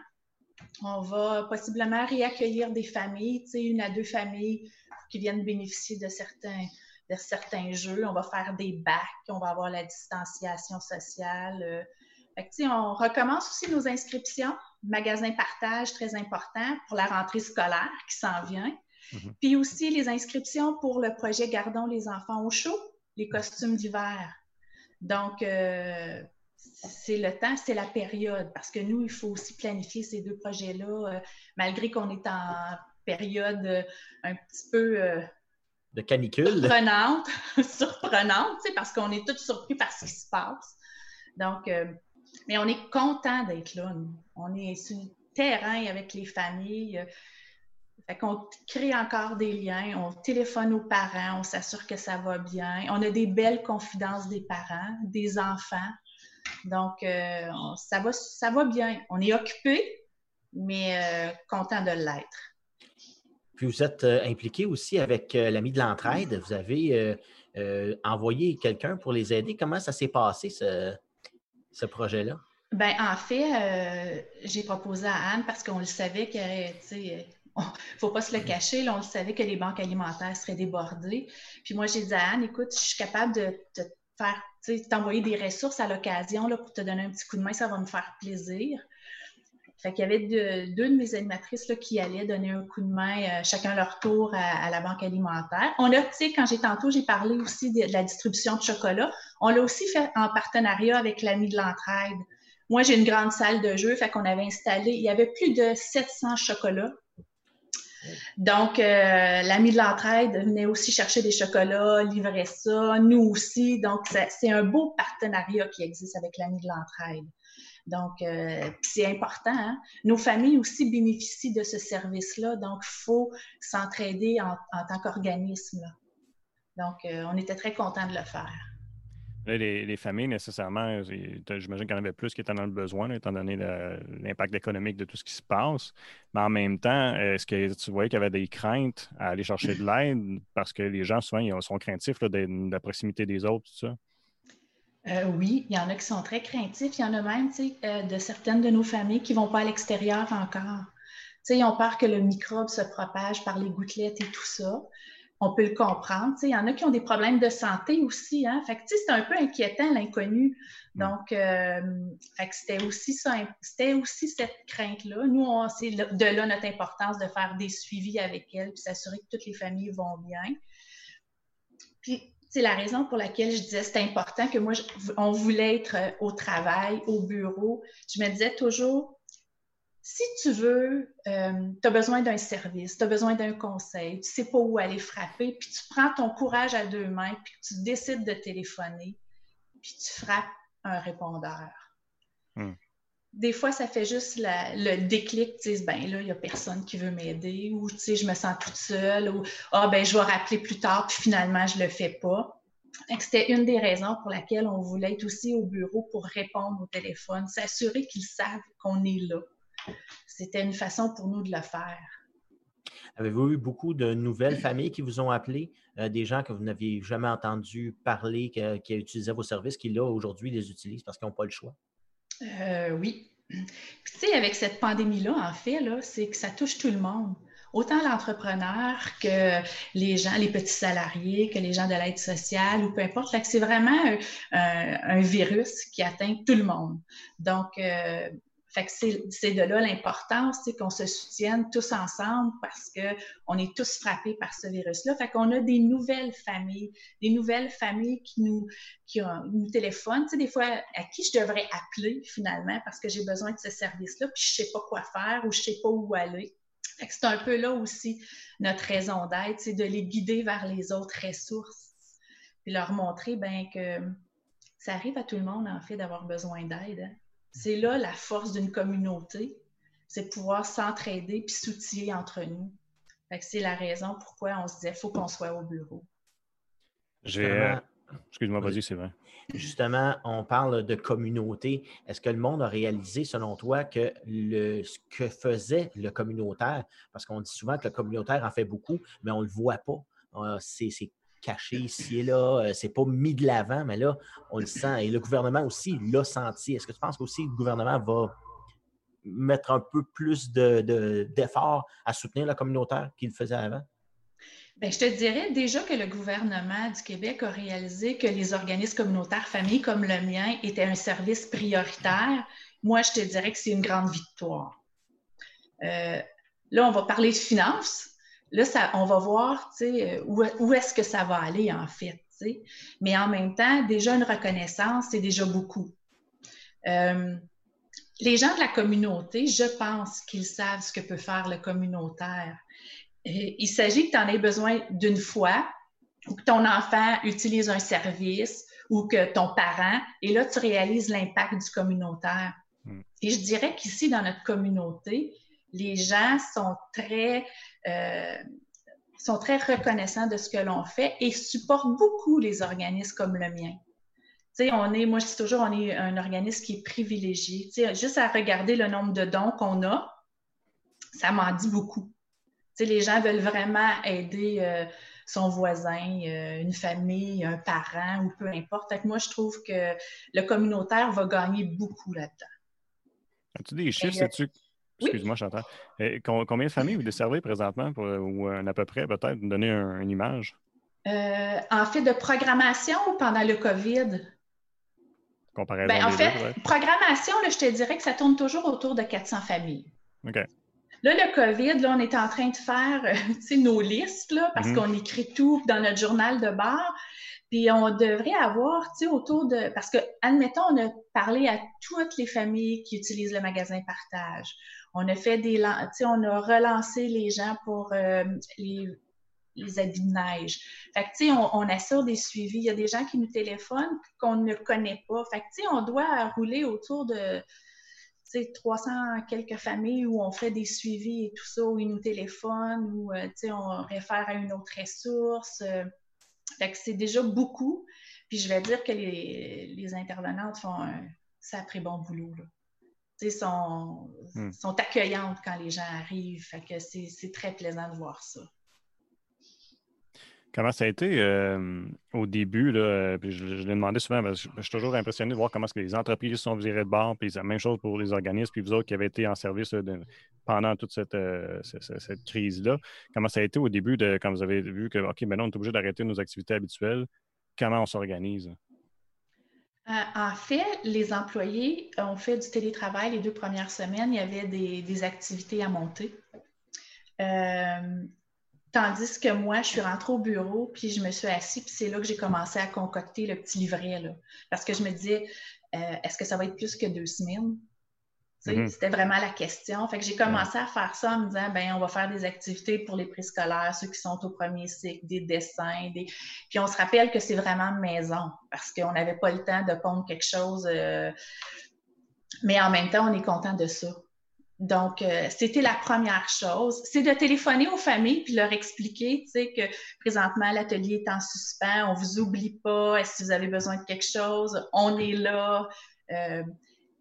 On va possiblement réaccueillir des familles, une à deux familles qui viennent bénéficier de certains, de certains jeux. On va faire des bacs, on va avoir la distanciation sociale. Euh. on recommence aussi nos inscriptions. Magasin partage, très important pour la rentrée scolaire qui s'en vient. Mm-hmm. Puis aussi les inscriptions pour le projet Gardons les enfants au chaud, les costumes d'hiver. Donc, euh, c'est le temps, c'est la période, parce que nous, il faut aussi planifier ces deux projets-là, euh, malgré qu'on est en période un petit peu de canicule. Surprenante, surprenante, parce qu'on est tous surpris par ce qui se passe. Donc, euh, mais on est content d'être là. On est sur le terrain avec les familles. Fait qu'on crée encore des liens, on téléphone aux parents, on s'assure que ça va bien. On a des belles confidences des parents, des enfants. Donc, euh, ça, va, ça va bien. On est occupé, mais euh, content de l'être. Puis vous êtes euh, impliqué aussi avec l'ami de l'entraide. Vous avez envoyé quelqu'un pour les aider. Comment ça s'est passé, ce, projet-là? Bien, en fait, j'ai proposé à Anne parce qu'on le savait qu'il ne faut pas se le cacher, on le savait que les banques alimentaires seraient débordées. Puis moi, j'ai dit à Anne, écoute, je suis capable de te faire, t'envoyer des ressources à l'occasion pour te donner un petit coup de main, ça va me faire plaisir. Fait qu'il y avait deux de mes animatrices là, qui allaient donner un coup de main, euh, chacun leur tour à, la banque alimentaire. On a, tu sais, quand j'ai tantôt, j'ai parlé aussi de, la distribution de chocolat. On l'a aussi fait en partenariat avec l'ami de l'entraide. Moi, j'ai une grande salle de jeu, fait qu'on avait installé, il y avait plus de 700 chocolats. Donc, euh, l'ami de l'entraide venait aussi chercher des chocolats, livrait ça, nous aussi. Donc, c'est un beau partenariat qui existe avec l'ami de l'entraide. Donc, euh, c'est important. Hein. Nos familles aussi bénéficient de ce service-là, donc il faut s'entraider en, tant qu'organisme. Donc, euh, on était très contents de le faire. Les, familles, nécessairement, j'imagine qu'il y en avait plus qui étaient dans le besoin, étant donné l'impact économique de tout ce qui se passe. Mais en même temps, est-ce que tu voyais qu'il y avait des craintes à aller chercher de l'aide? Parce que les gens, souvent, ils sont craintifs de, la proximité des autres, tout ça? Euh, oui, il y en a qui sont très craintifs. Il y en a même euh, de certaines de nos familles qui ne vont pas à l'extérieur encore. sais, ils ont peur que le microbe se propage par les gouttelettes et tout ça. On peut le comprendre. Il y en a qui ont des problèmes de santé aussi. Hein? Fait c'est un peu inquiétant, l'inconnu. Mm. Donc, euh, c'était aussi ça, c'était aussi cette crainte-là. Nous, c'est de là notre importance de faire des suivis avec elles, puis s'assurer que toutes les familles vont bien. Puis, c'est la raison pour laquelle je disais c'est important que moi, on voulait être euh, au travail, au bureau. Je me disais toujours, si tu veux, euh, tu as besoin d'un service, tu as besoin d'un conseil, tu sais pas où aller frapper, puis tu prends ton courage à deux mains, puis tu décides de téléphoner, puis tu frappes un répondeur. Hmm. Des fois, ça fait juste le déclic, tu sais, ben là, il n'y a personne qui veut m'aider, ou tu sais, je me sens toute seule, ou ah, ben je vais rappeler plus tard, puis finalement, je ne le fais pas. C'était une des raisons pour laquelle on voulait être aussi au bureau pour répondre au téléphone, s'assurer qu'ils savent qu'on est là. C'était une façon pour nous de le faire. Avez-vous eu beaucoup de nouvelles familles qui vous ont appelé, euh, des gens que vous n'aviez jamais entendu parler, qui, utilisaient vos services, qui là, aujourd'hui, les utilisent parce qu'ils n'ont pas le choix? Euh, oui. Puis, tu sais, avec cette pandémie-là, en fait, là, c'est que ça touche tout le monde. Autant l'entrepreneur que les gens, les petits salariés, que les gens de l'aide sociale ou peu importe. c'est vraiment un, virus qui atteint tout le monde. Donc, euh, c'est de là l'importance qu'on se soutienne tous ensemble parce qu'on est tous frappés par ce virus-là. Fait qu'on a des nouvelles familles, des nouvelles familles qui nous, qui nous téléphonent. Des fois, à qui je devrais appeler finalement parce que j'ai besoin de ce service-là, puis je ne sais pas quoi faire ou je ne sais pas où aller. C'est un peu là aussi notre raison d'être, c'est de les guider vers les autres ressources, puis leur montrer ben, que ça arrive à tout le monde, en fait, d'avoir besoin d'aide. Hein C'est là la force d'une communauté, c'est pouvoir s'entraider puis s'outiller entre nous. C'est la raison pourquoi on se disait qu'il faut qu'on soit au bureau. Excuse-moi, vas-y, c'est vrai. Justement, on parle de communauté. Est-ce que le monde a réalisé, selon toi, que le, ce que faisait le communautaire, parce qu'on dit souvent que le communautaire en fait beaucoup, mais on ne le voit pas. Euh, c'est caché ici et là, euh, c'est pas mis de l'avant, mais là, on le sent. Et le gouvernement aussi l'a senti. Est-ce que tu penses qu'aussi le gouvernement va mettre un peu plus d'efforts à soutenir le communautaire qu'il faisait avant? Bien, je te dirais déjà que le gouvernement du Québec a réalisé que les organismes communautaires familles comme le mien étaient un service prioritaire. Moi, je te dirais que c'est une grande victoire. Euh, là, on va parler de finances. Là, ça, on va voir euh, où, où est-ce que ça va aller, en fait. Mais en même temps, déjà une reconnaissance, c'est déjà beaucoup. Euh, les gens de la communauté, je pense qu'ils savent ce que peut faire le communautaire. Il s'agit que tu en aies besoin d'une fois, ou que ton enfant utilise un service, ou que ton parent, et là, tu réalises l'impact du communautaire. Hmm. Et je dirais qu'ici, dans notre communauté, les gens sont très, euh, sont très reconnaissants de ce que l'on fait et supportent beaucoup les organismes comme le mien. On est, moi je dis toujours, on est un organisme qui est privilégié. Juste à regarder le nombre de dons qu'on a, ça m'en dit beaucoup les gens veulent vraiment aider euh, son voisin, euh, une famille, un parent ou peu importe. moi, je trouve que le communautaire va gagner beaucoup là-dedans. As-tu des chiffres, sais-tu? Excuse-moi, Chantal. combien de familles vous desservez présentement, pour, ou à peu près, peut-être, donner une image? en fait, de programmation pendant le COVID? Comparaison ben, en fait, programmation, je te dirais que ça tourne toujours autour de 400 familles. OK. Là, le COVID, là, on est en train de faire euh, nos listes là, parce mhm. qu'on écrit tout dans notre journal de bord. Puis on devrait avoir autour de. Parce que, admettons, on a parlé à toutes les familles qui utilisent le magasin partage. On a fait des. On a relancé les gens pour euh, les, les habits de neige. Fait que, tu sais, on, on, assure des suivis. Il y a des gens qui nous téléphonent qu'on ne connaît pas. Fait que, tu sais, on doit rouler autour de 300 quelques familles où on fait des suivis et tout ça, où ils nous téléphonent, où euh, on réfère à une autre ressource. Fait que c'est déjà beaucoup. Puis je vais dire que les, les intervenantes font un sacré bon boulot. Là. Sont, hmm. sont accueillantes quand les gens arrivent. Fait que c'est très plaisant de voir ça. Comment ça a été euh, au début? Là, puis je, l'ai demandé souvent, je, suis toujours impressionné de voir comment que les entreprises sont virées de bord, puis la même chose pour les organismes, puis vous autres qui avez été en service pendant toute cette, euh, crise-là. Comment ça a été au début, de, quand vous avez vu que, OK, maintenant on est obligé d'arrêter nos activités habituelles? Comment on s'organise? Euh, en fait, les employés ont fait du télétravail les deux premières semaines. Il y avait des activités à monter. Tandis que moi, je suis rentrée au bureau, puis je me suis assise, puis c'est là que j'ai commencé à concocter le petit livret. Là. Parce que je me disais, euh, est-ce que ça va être plus que deux semaines? Mm-hmm. C'était vraiment la question. Fait que j'ai commencé à faire ça en me disant, ben on va faire des activités pour les préscolaires, ceux qui sont au premier cycle, des dessins, des... puis on se rappelle que c'est vraiment maison, parce qu'on n'avait pas le temps de pondre quelque chose. Euh, mais en même temps, on est content de ça. Donc, euh, c'était la première chose. C'est de téléphoner aux familles puis leur expliquer, tu sais, que présentement, l'atelier est en suspens, on vous oublie pas, que vous avez besoin de quelque chose, on est là. Euh,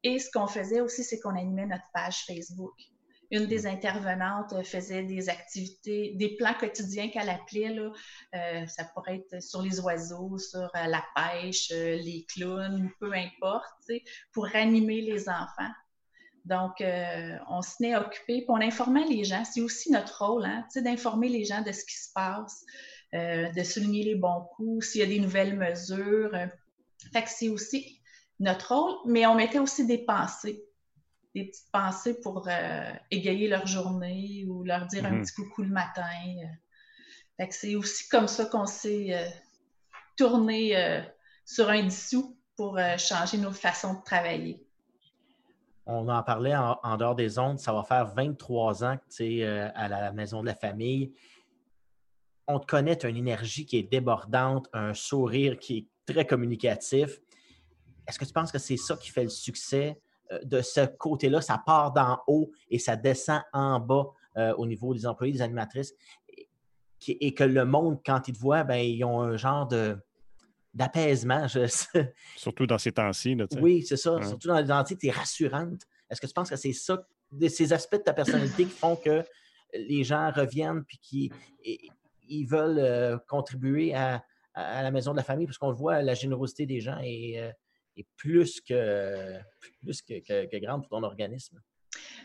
et ce qu'on faisait aussi, c'est qu'on animait notre page Facebook. Une des intervenantes faisait des activités, des plans quotidiens qu'elle appelait, là, euh, ça pourrait être sur les oiseaux, sur la pêche, les clowns, peu importe, tu sais, pour animer les enfants. Donc, euh, on se tenait occupé, puis on informait les gens. C'est aussi notre rôle, hein, d'informer les gens de ce qui se passe, euh, de souligner les bons coups, s'il y a des nouvelles mesures. Fait que c'est aussi notre rôle, mais on mettait aussi des pensées, des petites pensées pour euh, égayer leur journée ou leur dire un mm-hmm. petit coucou le matin. Fait que c'est aussi comme ça qu'on s'est tourné sur un dissous pour changer nos façons de travailler on en parlait en, dehors des ondes, ça va faire 23 ans que tu es euh, à la maison de la famille. On te connaît, tu as une énergie qui est débordante, un sourire qui est très communicatif. Est-ce que tu penses que c'est ça qui fait le succès de ce côté-là, ça part d'en haut et ça descend en bas au niveau des employés, des animatrices. Et, que le monde, quand ils te voient, ben, ils ont un genre de d'apaisement. Surtout dans ces temps-ci. Oui, c'est ça. Surtout dans les temps tu es rassurante. Est-ce que tu penses que c'est ça, ces aspects de ta personnalité qui font que les gens reviennent puis qui ils veulent euh, contribuer à, la maison de la famille, parce qu'on le voit, la générosité des gens est, euh, plus, que, plus que, grande pour ton organisme.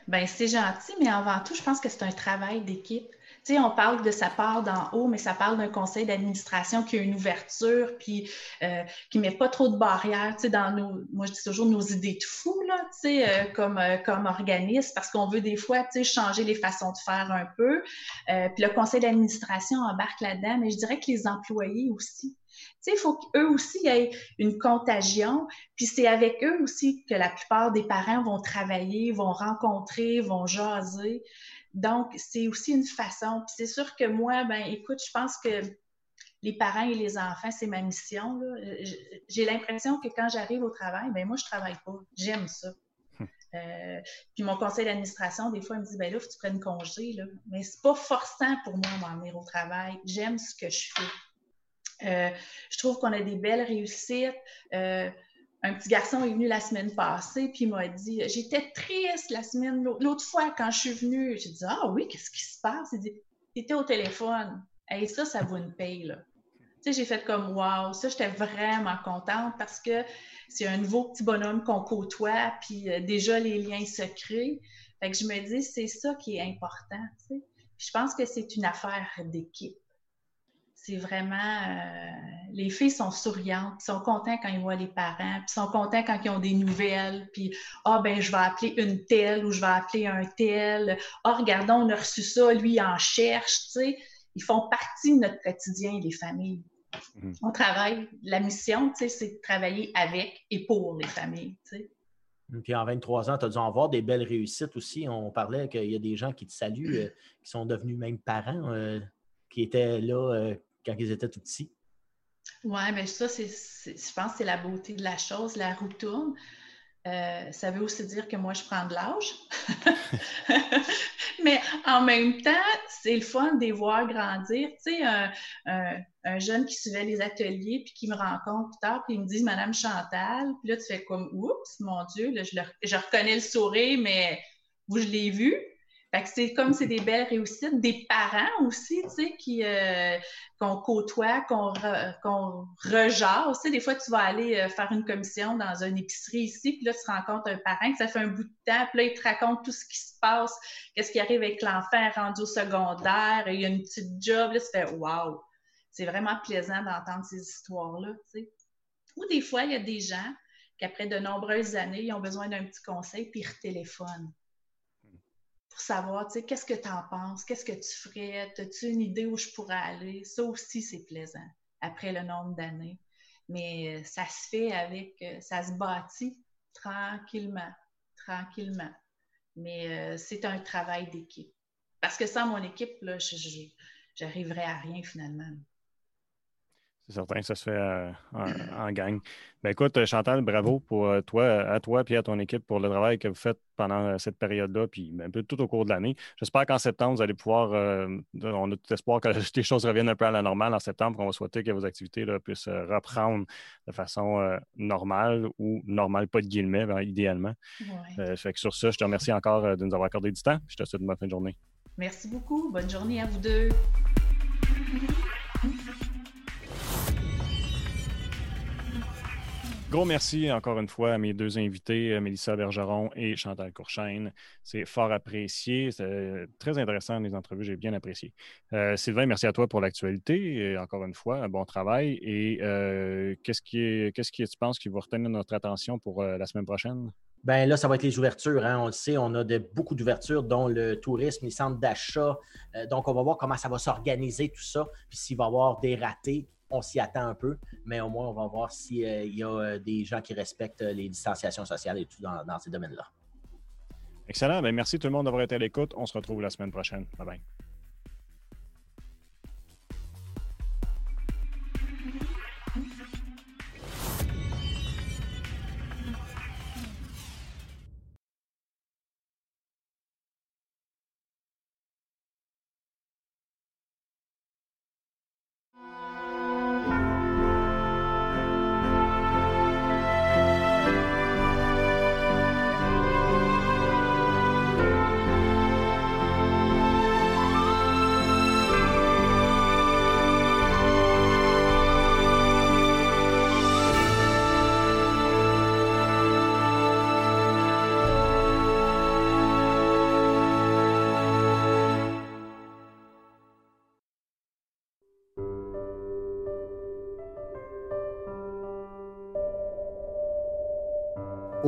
Bien, c'est gentil, mais avant tout, je pense que c'est un travail d'équipe on parle de sa part d'en haut, mais ça parle d'un conseil d'administration qui a une ouverture, puis euh, qui ne met pas trop de barrières, dans nos, moi je dis toujours nos idées de fou, là, euh, comme, euh, comme organisme, parce qu'on veut des fois, changer les façons de faire un peu. puis le conseil d'administration embarque là-dedans, mais je dirais que les employés aussi. il faut qu'eux aussi aient une contagion. Puis c'est avec eux aussi que la plupart des parents vont travailler, vont rencontrer, vont jaser. Donc, c'est aussi une façon. Puis c'est sûr que moi, ben écoute, je pense que les parents et les enfants, c'est ma mission. J'ai l'impression que quand j'arrive au travail, ben moi, je travaille pas. J'aime ça. Hum. Euh, puis mon conseil d'administration, des fois, il me dit ben là, faut que tu prennes congé. Là. Mais c'est pas forçant pour moi m'en venir au travail. J'aime ce que je fais. Euh, je trouve qu'on a des belles réussites. Euh, un petit garçon est venu la semaine passée, puis il m'a dit J'étais triste la semaine, l'autre fois quand je suis venue. J'ai dit Ah oui, qu'est-ce qui se passe Il dit T'étais au téléphone. Et ça, ça vaut une paye, là. Tu sais, j'ai fait comme Waouh, ça, j'étais vraiment contente parce que c'est un nouveau petit bonhomme qu'on côtoie, puis euh, déjà les liens se créent. Fait que je me dis, c'est ça qui est important, tu sais. Je pense que c'est une affaire d'équipe c'est vraiment. Euh, les filles sont souriantes, sont contentes quand ils voient les parents, puis sont contents quand ils ont des nouvelles, puis ah, ben, je vais appeler une telle ou je vais appeler un tel. Ah, regardons, on a reçu ça, lui, il en cherche, tu sais. Ils font partie de notre quotidien, les familles. Mhm. On travaille, la mission, tu sais, c'est de travailler avec et pour les familles, tu sais. Puis en 23 ans, tu as dû en voir des belles réussites aussi. On parlait qu'il y a des gens qui te saluent, euh, qui sont devenus même parents, euh, qui étaient là quand ils étaient tout petits. Oui, mais ça, je pense que c'est la beauté de la chose. La roue tourne. Euh, ça veut aussi dire que moi, je prends de l'âge. mais en même temps, c'est le fun de les voir grandir. Tu sais, un, jeune qui suivait les ateliers puis qui me rencontre plus tard puis il me dit Madame Chantal. Puis là, tu fais comme Oups, mon Dieu, là, je, je reconnais le sourire, mais vous, je l'ai vu c'est comme c'est des belles réussites, des parents aussi, tu sais, qui, euh, qu'on côtoie, qu'on, qu'on. Tu sais, des fois, tu vas aller euh, faire une commission dans une épicerie ici, puis là, tu rencontres un parent que ça fait un bout de temps, puis là, il te raconte tout ce qui se passe, qu'est-ce qui arrive avec l'enfant rendu au secondaire, il y a une petite job, là, tu fais « wow! » C'est vraiment plaisant d'entendre ces histoires-là, tu sais. Ou des fois, il y a des gens qui, après de nombreuses années, ils ont besoin d'un petit conseil, puis ils retéléphonent savoir, tu sais, qu'est-ce que tu en penses, qu'est-ce que tu ferais, as-tu une idée où je pourrais aller? Ça aussi, c'est plaisant après le nombre d'années. Mais euh, ça se fait avec, euh, ça se bâtit tranquillement, tranquillement. Mais euh, c'est un travail d'équipe. Parce que sans mon équipe, là, j'arriverais à rien finalement. C'est certain, ça se fait euh, en, gang. Ben écoute, euh, Chantal, bravo pour euh, toi, à toi et à ton équipe pour le travail que vous faites pendant cette période-là, puis ben, un peu tout au cours de l'année. J'espère qu'en septembre, vous allez pouvoir, on a tout espoir que les choses reviennent un peu à la normale en septembre, qu'on va souhaiter que vos activités là, puissent reprendre de façon normale ou normale, pas de guillemets, ben, idéalement. fait que sur ça, je te remercie encore de nous avoir accordé du temps. Je te souhaite une bonne fin de journée. Merci beaucoup. Bonne journée à vous deux. Gros merci encore une fois à mes deux invités, euh, Mélissa Bergeron et Chantal Courchaine. C'est fort apprécié. C'est très intéressant, les entrevues, j'ai bien apprécié. Euh, Sylvain, merci à toi pour l'actualité. Encore une fois, un bon travail. Et euh, qu'est-ce qui, qu'est-ce tu penses qui va retenir notre attention pour la semaine prochaine? Bien là, ça va être les ouvertures. Hein. On le sait, on a de, beaucoup d'ouvertures, dont le tourisme, les centres d'achat. donc, on va voir comment ça va s'organiser, tout ça. Puis s'il va y avoir des ratés, on s'y attend un peu, mais au moins, on va voir s'il euh, y a euh, des gens qui respectent euh, les distanciations sociales et tout dans, ces domaines-là. Excellent. Ben, merci tout le monde d'avoir été à l'écoute. On se retrouve la semaine prochaine. Bye bye.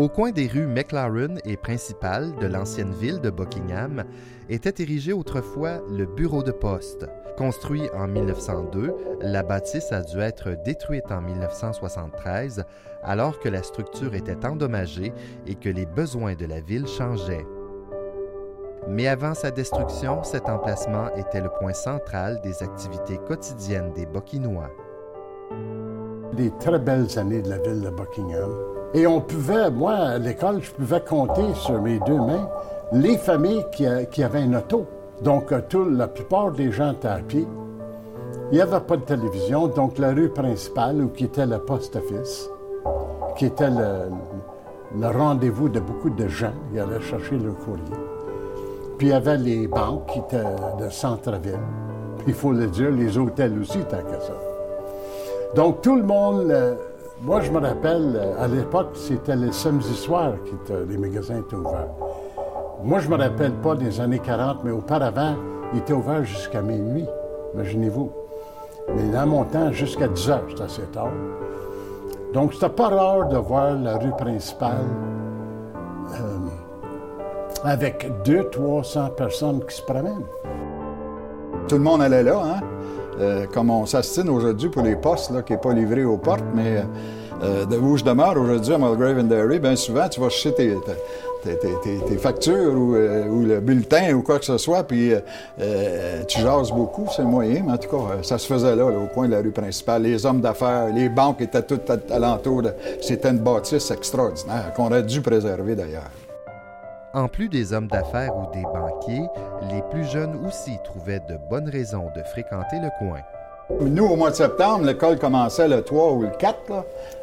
Au coin des rues McLaren et Principale de l'ancienne ville de Buckingham était érigé autrefois le bureau de poste. Construit en 1902, la bâtisse a dû être détruite en 1973 alors que la structure était endommagée et que les besoins de la ville changeaient. Mais avant sa destruction, cet emplacement était le point central des activités quotidiennes des Buckinois. Des très belles années de la ville de Buckingham. Et on pouvait, moi, à l'école, je pouvais compter sur mes deux mains les familles qui, avaient une auto. Donc, euh, tout, la plupart des gens étaient à pied. Il n'y avait pas de télévision, donc la rue principale, où qui était le post-office, qui était le, rendez-vous de beaucoup de gens qui allaient chercher leur courrier. Puis il y avait les banques qui étaient de centre-ville. Il faut le dire, les hôtels aussi, tant que ça. Donc tout le monde, euh, moi je me rappelle, euh, à l'époque, c'était les samedis soirs que les magasins étaient ouverts. Moi je me rappelle pas des années 40, mais auparavant, ils étaient ouverts jusqu'à minuit, imaginez-vous. Mais dans mon temps, jusqu'à 10 heures, c'était assez tard. Donc c'était pas rare de voir la rue principale euh, avec 200-300 personnes qui se promènent. Tout le monde allait là, hein? Euh, comme on s'astine aujourd'hui pour les postes, qui n'est pas livré aux portes, mais euh, de où je demeure aujourd'hui à Mulgrave and Dairy, bien souvent, tu vas chercher tes, factures euh, ou, le bulletin ou quoi que ce soit, puis tu jases beaucoup, c'est moyen, mais en tout cas, ça se faisait là, au coin de la rue principale. Les hommes d'affaires, les banques étaient toutes alentour. C'était une bâtisse extraordinaire qu'on aurait dû préserver d'ailleurs. En plus des hommes d'affaires ou des banquiers, les plus jeunes aussi trouvaient de bonnes raisons de fréquenter le coin. Nous, au mois de septembre, l'école commençait le 3 ou le 4,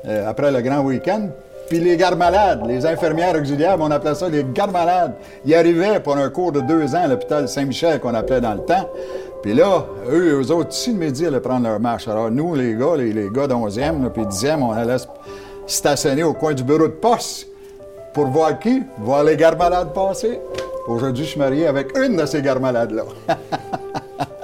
euh, après le grand week-end. Puis les gardes-malades, les infirmières auxiliaires, on appelait ça les gardes-malades. Ils arrivaient pour un cours de deux ans à l'hôpital Saint-Michel qu'on appelait dans le temps. Puis là, eux, eux autres, ici, le midi, allaient prendre leur marche. Alors nous, les gars, les, gars d'11e, puis 10e, on allait stationner au coin du bureau de poste. Pour voir qui? Voir les gardes-malades passer? Aujourd'hui, je suis marié avec une de ces gardes-malades-là.